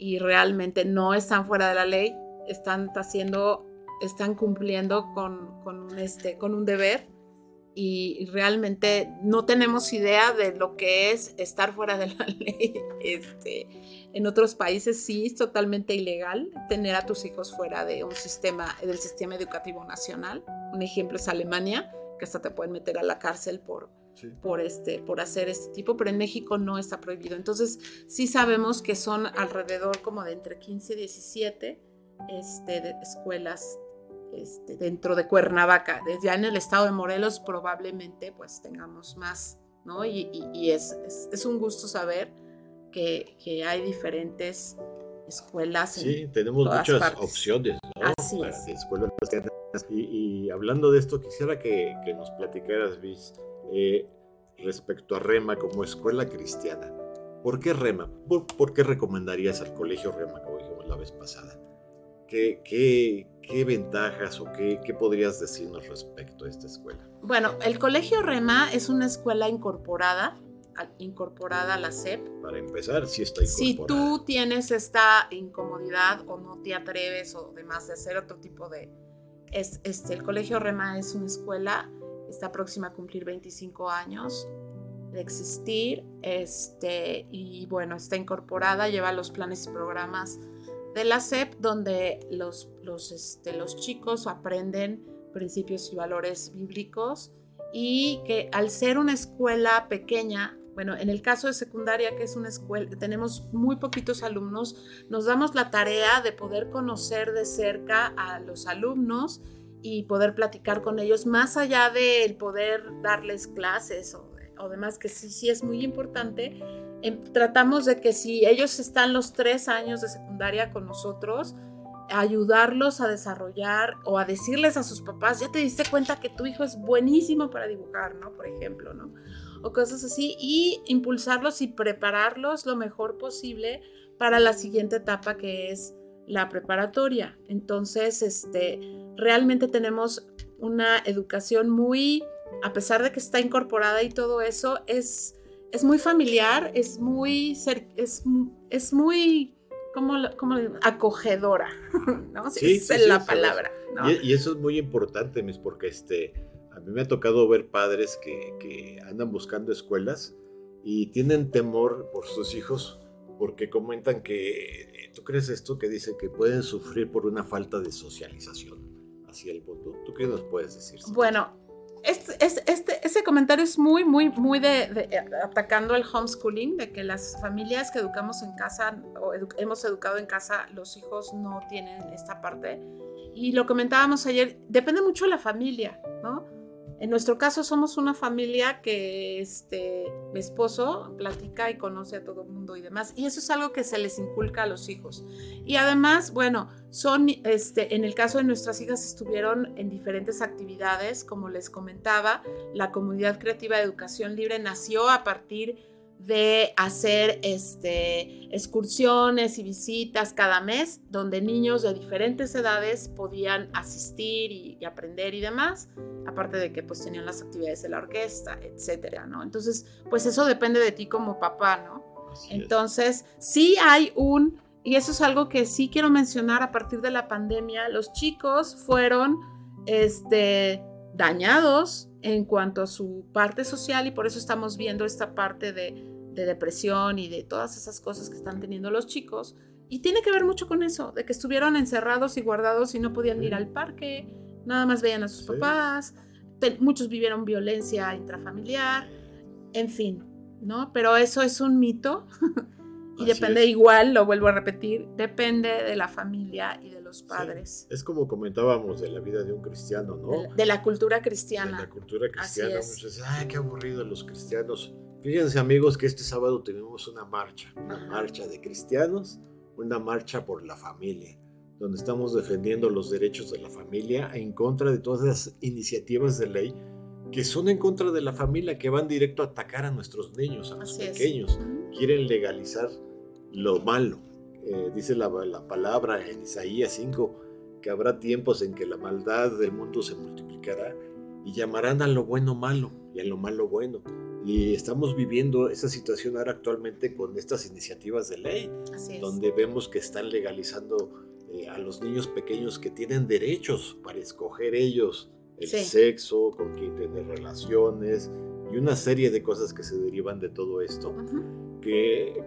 y realmente no están fuera de la ley, están haciendo, están cumpliendo con, con, este, con un deber y realmente no tenemos idea de lo que es estar fuera de la ley. Este, en otros países sí es totalmente ilegal tener a tus hijos fuera de un sistema, del sistema educativo nacional. Un ejemplo es Alemania, que hasta te pueden meter a la cárcel por, por, este, por hacer este tipo, pero en México no está prohibido. Entonces, sí sabemos que son alrededor como de entre 15 y 17 este, de escuelas este, dentro de Cuernavaca. Ya en el estado de Morelos probablemente pues tengamos más, ¿no? Y, es, es, un gusto saber que, que hay diferentes escuelas. Sí, tenemos muchas opciones ¿no? Así es. escuelas y, y, hablando de esto, quisiera que, que nos platicaras, Luis, eh, respecto a Rema como escuela cristiana. ¿Por qué Rema? ¿Por, qué recomendarías al colegio Rema, como dijimos la vez pasada? ¿Qué, qué, qué ventajas o qué, qué, podrías decirnos respecto a esta escuela? Bueno, el colegio Rema es una escuela incorporada, incorporada a la SEP. Para empezar, sí está incorporada. Si tú tienes esta incomodidad o no te atreves o demás de hacer otro tipo de... Es, este, el colegio Rema es una escuela está próxima a cumplir 25 años de existir este, y bueno, está incorporada, lleva los planes y programas de la SEP donde los, los, este, los chicos aprenden principios y valores bíblicos y que al ser una escuela pequeña, bueno, en el caso de secundaria, que es una escuela, tenemos muy poquitos alumnos, nos damos la tarea de poder conocer de cerca a los alumnos y poder platicar con ellos, más allá del poder darles clases o, demás, que sí, sí es muy importante. Em, tratamos de que si ellos están los tres años de secundaria con nosotros, ayudarlos a desarrollar o a decirles a sus papás, ya te diste cuenta que tu hijo es buenísimo para dibujar, ¿no? Por ejemplo, ¿no? O cosas así, y impulsarlos y prepararlos lo mejor posible para la siguiente etapa que es la preparatoria. Entonces, este, realmente tenemos una educación muy, a pesar de que está incorporada y todo eso, es, es muy familiar, es muy, es, es muy, como, como acogedora, ¿no? Sí, es la palabra. Y, eso es muy importante, mis, porque este, a mí me ha tocado ver padres que, que andan buscando escuelas y tienen temor por sus hijos porque comentan que, ¿tú crees esto que dice que pueden sufrir por una falta de socialización hacia el mundo? ¿Tú qué nos puedes decir? Bueno, este, este, ese comentario es muy, muy, muy de, eh, atacando el homeschooling, de que las familias que educamos en casa o hemos educado en casa, los hijos no tienen esta parte. Y lo comentábamos ayer, depende mucho de la familia, ¿no? En nuestro caso somos una familia que este, mi esposo platica y conoce a todo el mundo y demás. Y eso es algo que se les inculca a los hijos. Y además, bueno, son, este, en el caso de nuestras hijas estuvieron en diferentes actividades, como les comentaba, la comunidad creativa de educación libre nació a partir de hacer este, excursiones y visitas cada mes donde niños de diferentes edades podían asistir y, aprender y demás, aparte de que pues tenían las actividades de la orquesta, etcétera, ¿no? Entonces, pues eso depende de ti como papá, ¿no? Entonces, sí hay un, y eso es algo que sí quiero mencionar a partir de la pandemia, los chicos fueron, este, dañados en cuanto a su parte social y por eso estamos viendo esta parte de, depresión y de todas esas cosas que están teniendo los chicos. Y tiene que ver mucho con eso, de que estuvieron encerrados y guardados y no podían ir al parque, nada más veían a sus papás, muchos vivieron violencia intrafamiliar, en fin, ¿no? Pero eso es un mito y depende igual, lo vuelvo a repetir, depende de la familia y de padres. Es como comentábamos de la vida de un cristiano, ¿no? De, la cultura cristiana. De la cultura cristiana. Muchos ay, qué aburrido los cristianos. Fíjense amigos que este sábado tenemos una marcha, una marcha de cristianos, una marcha por la familia, donde estamos defendiendo los derechos de la familia en contra de todas las iniciativas de ley que son en contra de la familia, que van directo a atacar a nuestros niños, a los pequeños. Quieren legalizar lo malo. Eh, dice la, palabra en Isaías 5, que habrá tiempos en que la maldad del mundo se multiplicará y llamarán a lo bueno malo y a lo malo bueno. Y estamos viviendo esa situación ahora actualmente con estas iniciativas de ley, donde vemos que están legalizando eh, a los niños pequeños que tienen derechos para escoger ellos el sexo, con quién tener relaciones y una serie de cosas que se derivan de todo esto que,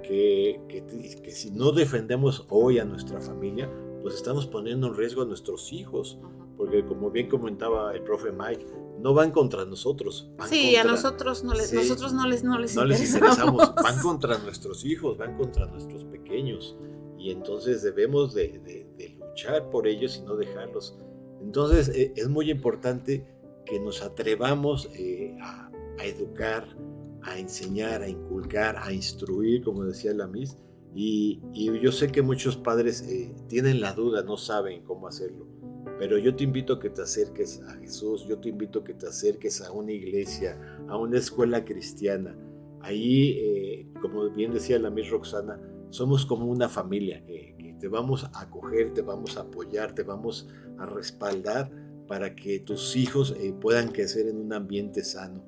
que, si no defendemos hoy a nuestra familia, pues estamos poniendo en riesgo a nuestros hijos, porque como bien comentaba el profe Mike, no van contra nosotros. sí, a nosotros no les, nosotros no les, no les, interesamos. Van contra nuestros hijos, van contra nuestros pequeños. Y entonces debemos de, luchar por ellos y no dejarlos. Entonces e, es muy importante que nos atrevamos eh, a, a educar, a enseñar, a inculcar, a instruir, como decía la Miss. Y, yo sé que muchos padres eh, tienen la duda, no saben cómo hacerlo. Pero yo te invito a que te acerques a Jesús, yo te invito a que te acerques a una iglesia, a una escuela cristiana. Ahí, eh, como bien decía la Miss Roxana, somos como una familia que, te vamos a acoger, te vamos a apoyar, te vamos a respaldar para que tus hijos eh, puedan crecer en un ambiente sano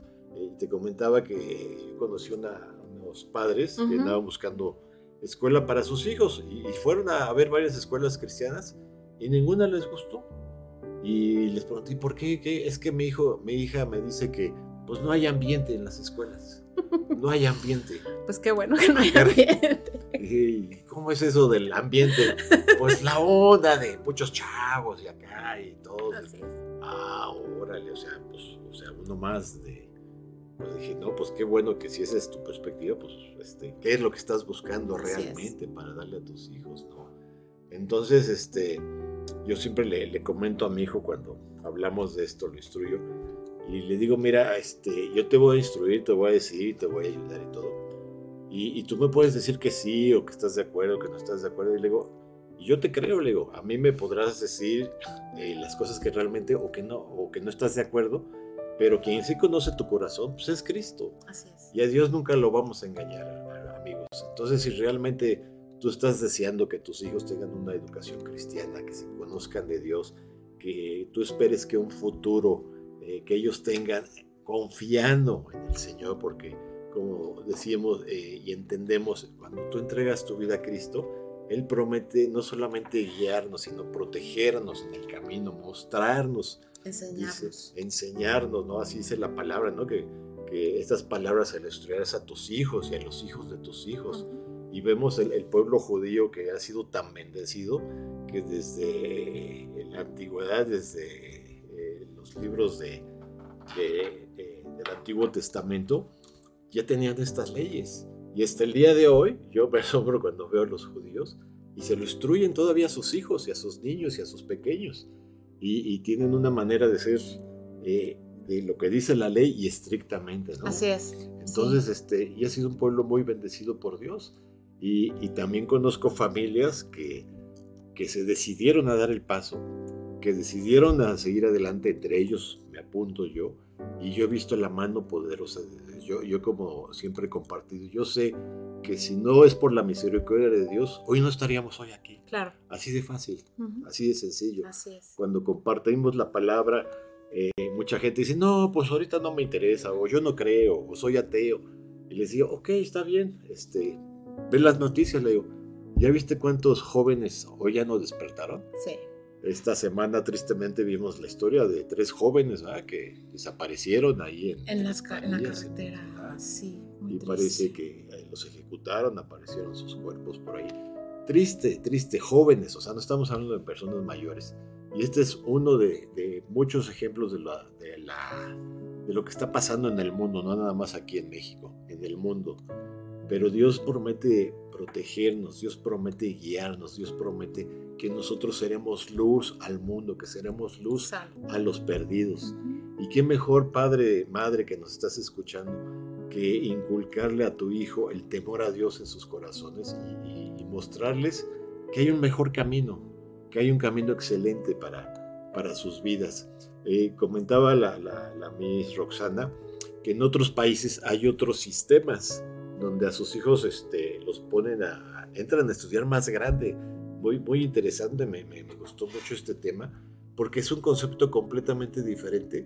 te comentaba que conocí una, unos padres que andaban buscando escuela para sus hijos y, fueron a, ver varias escuelas cristianas y ninguna les gustó. Y les pregunté, ¿por qué? ¿Qué? Es que mi hijo, mi hija me dice que pues no hay ambiente en las escuelas. No hay ambiente. Pues qué bueno que no hay ambiente. ¿Y cómo es eso del ambiente? Pues la onda de muchos chavos y acá y todo. Ah, órale, o sea, pues, o sea, uno más de pues dije, no, pues qué bueno que si esa es tu perspectiva, pues, este, ¿qué es lo que estás buscando realmente para darle a tus hijos, no? Entonces, este, yo siempre le, comento a mi hijo cuando hablamos de esto, lo instruyo, y le digo, mira, este, yo te voy a instruir, te voy a decir, te voy a ayudar y todo. Y, tú me puedes decir que sí, o que estás de acuerdo, que no estás de acuerdo, y le digo, yo te creo, le digo, a mí me podrás decir eh, las cosas que realmente, o que no, o que no estás de acuerdo, pero quien sí conoce tu corazón, pues es Cristo. Así es. Y a Dios nunca lo vamos a engañar, amigos. Entonces, si realmente tú estás deseando que tus hijos tengan una educación cristiana, que se conozcan de Dios, que tú esperes que un futuro, eh, que ellos tengan confiando en el Señor, porque como decíamos eh, y entendemos, cuando tú entregas tu vida a Cristo, Él promete no solamente guiarnos, sino protegernos en el camino, mostrarnos Enseñarnos. enseñarnos, ¿no? Así dice la palabra, ¿no? Que, que estas palabras se las estudiarás a tus hijos y a los hijos de tus hijos. Y vemos el, pueblo judío que ha sido tan bendecido que desde la antigüedad, desde eh, los libros de, del Antiguo Testamento, ya tenían estas leyes. Y hasta el día de hoy, yo me asombro cuando veo a los judíos y se lo instruyen todavía a sus hijos y a sus niños y a sus pequeños y, tienen una manera de ser, eh, de lo que dice la ley y estrictamente, ¿no? Así es. Entonces, este, y ha sido un pueblo muy bendecido por Dios. Y, y, también conozco familias que, que se decidieron a dar el paso, que decidieron a seguir adelante, entre ellos me apunto yo, y yo he visto la mano poderosa de Dios. Yo, yo como siempre he compartido, yo sé que si no es por la misericordia de Dios, hoy no estaríamos hoy aquí. Claro. Así de fácil, uh -huh. así de sencillo. Así es. Cuando compartimos la palabra, eh, mucha gente dice, no, pues ahorita no me interesa, o yo no creo, o soy ateo. Y les digo, ok, está bien, este, ve las noticias, le digo, ¿ya viste cuántos jóvenes hoy ya no despertaron? Sí. Esta semana tristemente vimos la historia de tres jóvenes ¿verdad? que desaparecieron ahí en, en, las, en la carretera. ¿verdad? Sí. y triste. parece que los ejecutaron, aparecieron sus cuerpos por ahí. Triste, triste, jóvenes, o sea, no estamos hablando de personas mayores. Y este es uno de, de muchos ejemplos de, la, de, la, de lo que está pasando en el mundo, no nada más aquí en México, en el mundo. Pero Dios promete protegernos, Dios promete guiarnos, Dios promete que nosotros seremos luz al mundo, que seremos luz a los perdidos. Y qué mejor padre, madre que nos estás escuchando, que inculcarle a tu hijo el temor a Dios en sus corazones y, y, y mostrarles que hay un mejor camino, que hay un camino excelente para, para sus vidas. Eh, comentaba la, la, la Miss Roxana que en otros países hay otros sistemas donde a sus hijos este, los ponen a, entran a estudiar más grande. Muy, muy interesante, me, me, me, gustó mucho este tema, porque es un concepto completamente diferente,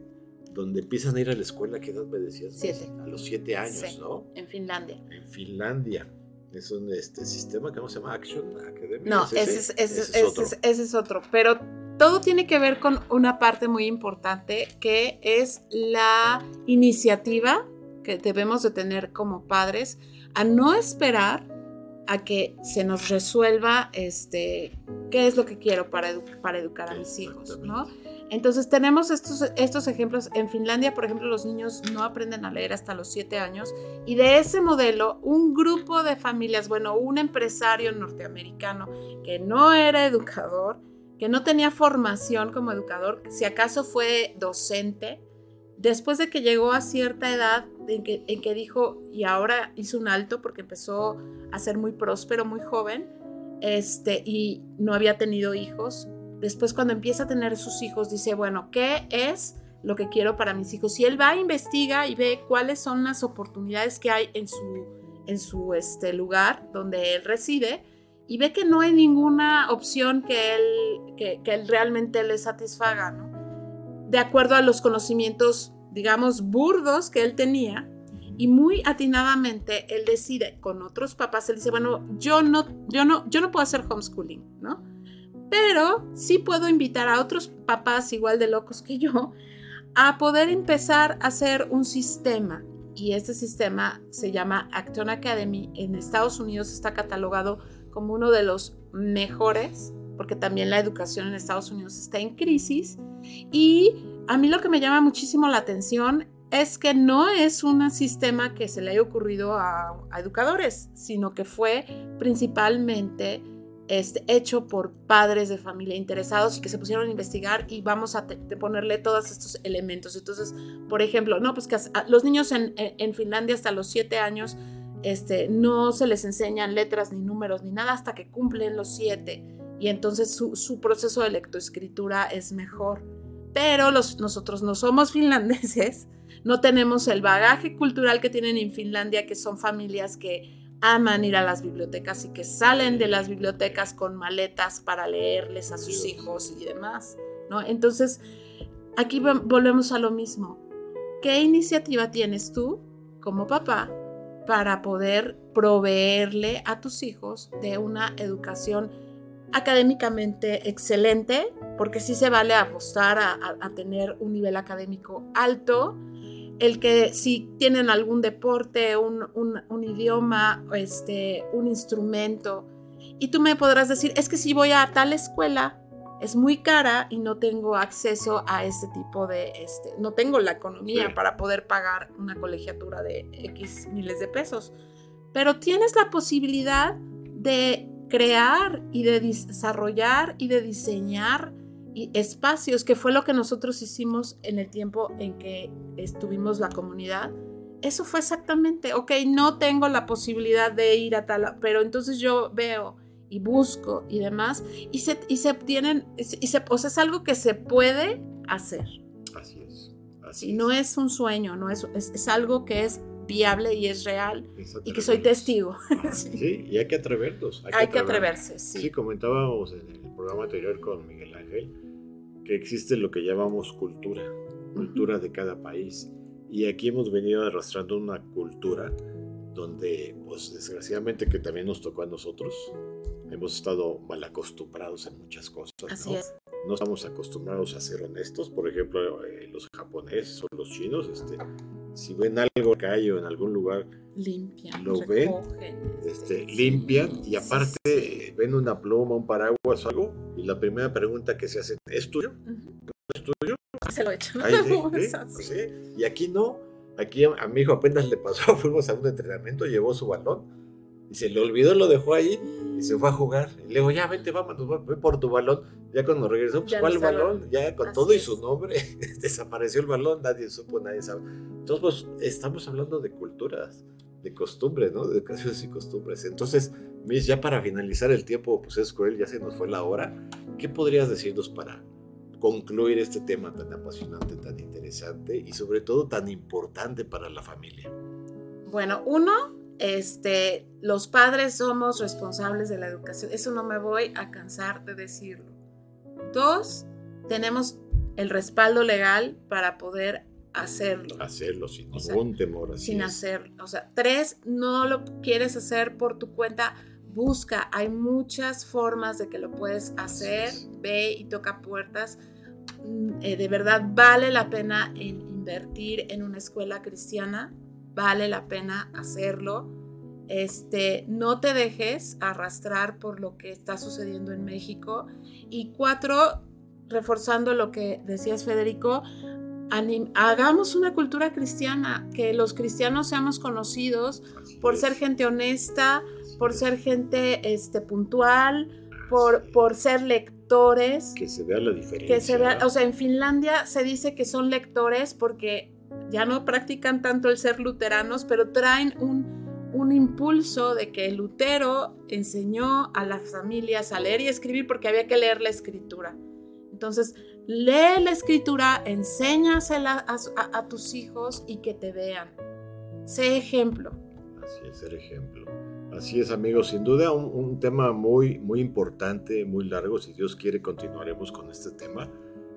donde empiezan a ir a la escuela, ¿qué edad me decías? Siete. A los siete años, sí, ¿no? En Finlandia. En Finlandia. Es un este, sistema, ¿cómo se llama? Action Academy. No, ese, ese, es, ese, ese es, otro. ese es otro. Pero todo tiene que ver con una parte muy importante, que es la iniciativa que debemos de tener como padres a no esperar a que se nos resuelva este qué es lo que quiero para, edu para educar a mis hijos, ¿no? Entonces tenemos estos, estos ejemplos. En Finlandia, por ejemplo, los niños no aprenden a leer hasta los siete años y de ese modelo, un grupo de familias, bueno, un empresario norteamericano que no era educador, que no tenía formación como educador, si acaso fue docente, después de que llegó a cierta edad en que, dijo, y ahora hizo un alto porque empezó a ser muy próspero, muy joven, este, y no había tenido hijos. Después cuando empieza a tener sus hijos, dice, bueno, ¿qué es lo que quiero para mis hijos? Y él va, investiga y ve cuáles son las oportunidades que hay en su, en su este, lugar donde él reside, y ve que no hay ninguna opción que él, que, que él realmente le satisfaga, de acuerdo a los conocimientos, digamos, burdos que él tenía. Y muy atinadamente él decide con otros papás, él dice, bueno, yo no, yo no, yo no puedo hacer homeschooling, ¿no? Pero sí puedo invitar a otros papás igual de locos que yo a poder empezar a hacer un sistema. Y este sistema se llama Acton Academy. En Estados Unidos está catalogado como uno de los mejores porque también la educación en Estados Unidos está en crisis. Y a mí lo que me llama muchísimo la atención es que no es un sistema que se le haya ocurrido a, educadores, sino que fue principalmente este, hecho por padres de familia interesados y que se pusieron a investigar y vamos a ponerle todos estos elementos. Entonces, por ejemplo, no, pues que los niños en Finlandia hasta los siete años este, no se les enseñan letras ni números ni nada hasta que cumplen los siete y entonces su, su, proceso de lectoescritura es mejor. Pero los, nosotros no somos finlandeses, no tenemos el bagaje cultural que tienen en Finlandia, que son familias que aman ir a las bibliotecas y que salen de las bibliotecas con maletas para leerles a sus hijos y demás, ¿no? Entonces, aquí volvemos a lo mismo. ¿Qué iniciativa tienes tú como papá para poder proveerle a tus hijos de una educación académicamente excelente, porque sí se vale apostar a, a, a, tener un nivel académico alto, el que si tienen algún deporte, un, un, un idioma, este, un instrumento, y tú me podrás decir, es que si voy a tal escuela, es muy cara y no tengo acceso a este tipo de, este, no tengo la economía sí. para poder pagar una colegiatura de X miles de pesos, pero tienes la posibilidad de crear y de desarrollar y de diseñar espacios, que fue lo que nosotros hicimos en el tiempo en que estuvimos la comunidad. Eso fue exactamente, ok, no tengo la posibilidad de ir a tal, pero entonces yo veo y busco y demás, y se, y se obtienen, y se, o sea, es algo que se puede hacer. Así es. y no es un sueño, no es, es, algo que es viable y es real y que soy testigo. sí. y hay que atrevernos. Hay, que, atreverse, sí. Sí, comentábamos en el programa anterior con Miguel Ángel que existe lo que llamamos cultura, cultura de cada país. Y aquí hemos venido arrastrando una cultura donde, pues desgraciadamente que también nos tocó a nosotros, hemos estado mal acostumbrados en muchas cosas. Así ¿no? es. No estamos acostumbrados a ser honestos. Por ejemplo, eh, los japoneses o los chinos, este, si ven algo o en algún lugar, limpian, lo ven, este, limpian y aparte ven una pluma, un paraguas o algo y la primera pregunta que se hace es tuyo, ¿es tuyo? Se lo echan. ¿sí? Y aquí no, aquí a, a mi hijo apenas le pasó, fuimos a un entrenamiento, llevó su balón y se le olvidó, lo dejó ahí y se fue a jugar. Y le digo, ya vente, vamos, ve por tu balón. Ya cuando regresó, pues, ¿cuál balón? Ya con todo y su nombre, desapareció el balón, nadie supo, nadie sabe. Entonces, pues, estamos hablando de culturas, de costumbres, ¿no? De educaciones y costumbres. Entonces, Miss, ya para finalizar el tiempo, pues es cruel, ya se nos fue la hora. ¿Qué podrías decirnos para concluir este tema tan apasionante, tan interesante y sobre todo tan importante para la familia? Bueno, uno, este, los padres somos responsables de la educación. Eso no me voy a cansar de decirlo. Dos, tenemos el respaldo legal para poder hacerlo. Hacerlo sin ningún temor. sin hacerlo. O sea, tres, no lo quieres hacer por tu cuenta. Busca, hay muchas formas de que lo puedes hacer. Ve y toca puertas. Mm, eh, de verdad vale la pena invertir en una escuela cristiana vale la pena hacerlo. Este, no te dejes arrastrar por lo que está sucediendo en México. Y cuatro, reforzando lo que decías Federico, hagamos una cultura cristiana, que los cristianos seamos conocidos por ser gente honesta, por ser gente este, puntual, por, por ser lectores. Que se vea la diferencia. Que se vea, o sea, en Finlandia se dice que son lectores porque ya no practican tanto el ser luteranos, pero traen un, impulso de que Lutero enseñó a las familias a leer y escribir porque había que leer la escritura. Entonces, lee la escritura, enséñasela a, tus hijos y que te vean. Sé ejemplo. Así es, ser ejemplo. Así es, amigos, sin duda un, un, tema muy, muy importante, muy largo. Si Dios quiere, continuaremos con este tema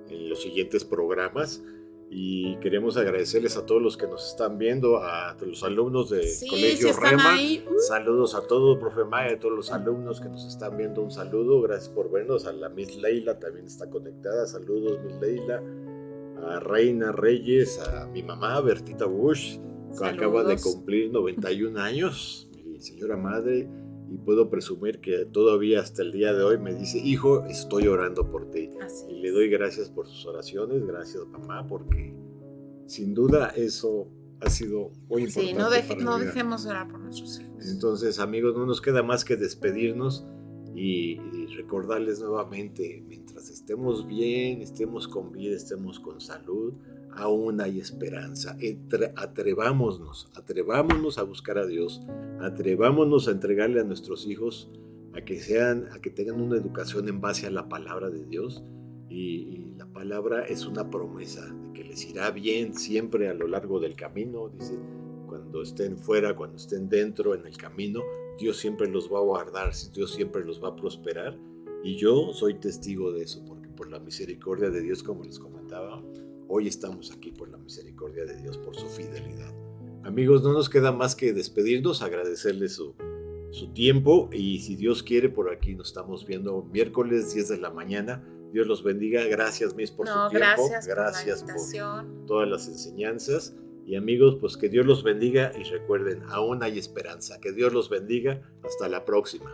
en los siguientes programas y queremos agradecerles a todos los que nos están viendo, a los alumnos del Colegio Rema. Uh. Saludos a todos, profe Maya, a todos los alumnos que nos están viendo. Un saludo, gracias por vernos. A la Miss Leila también está conectada. Saludos, Miss Leila. A Reina Reyes, a mi mamá, Bertita Bush, que acaba de cumplir 91 años, mi señora madre y puedo presumir que todavía hasta el día de hoy me dice, hijo, estoy orando por ti. y le doy gracias por sus oraciones, gracias mamá, porque sin duda eso ha sido muy importante. Sí, no, no dejemos orar por nuestros hijos. Entonces, amigos, no nos queda más que despedirnos y, recordarles nuevamente, mientras estemos bien, estemos con vida, estemos con salud, aún hay esperanza. Atrevámonos, atrevámonos a buscar a Dios, atrevámonos a entregarle a nuestros hijos a que sean, a que tengan una educación en base a la palabra de Dios. Y, la palabra es una promesa de que les irá bien siempre a lo largo del camino. Dice, cuando estén fuera, cuando estén dentro en el camino, Dios siempre los va a guardar, Dios siempre los va a prosperar. Y yo soy testigo de eso, porque por la misericordia de Dios, como les comentaba, Hoy estamos aquí por la misericordia de Dios, por su fidelidad. Amigos, no nos queda más que despedirnos, agradecerles su, su tiempo y si Dios quiere, por aquí nos estamos viendo miércoles 10 de la mañana. Dios los bendiga. Gracias, Miss, por su tiempo. Gracias, gracias por, todas las enseñanzas. Y amigos, pues que Dios los bendiga y recuerden, aún hay esperanza. Que Dios los bendiga. Hasta la próxima.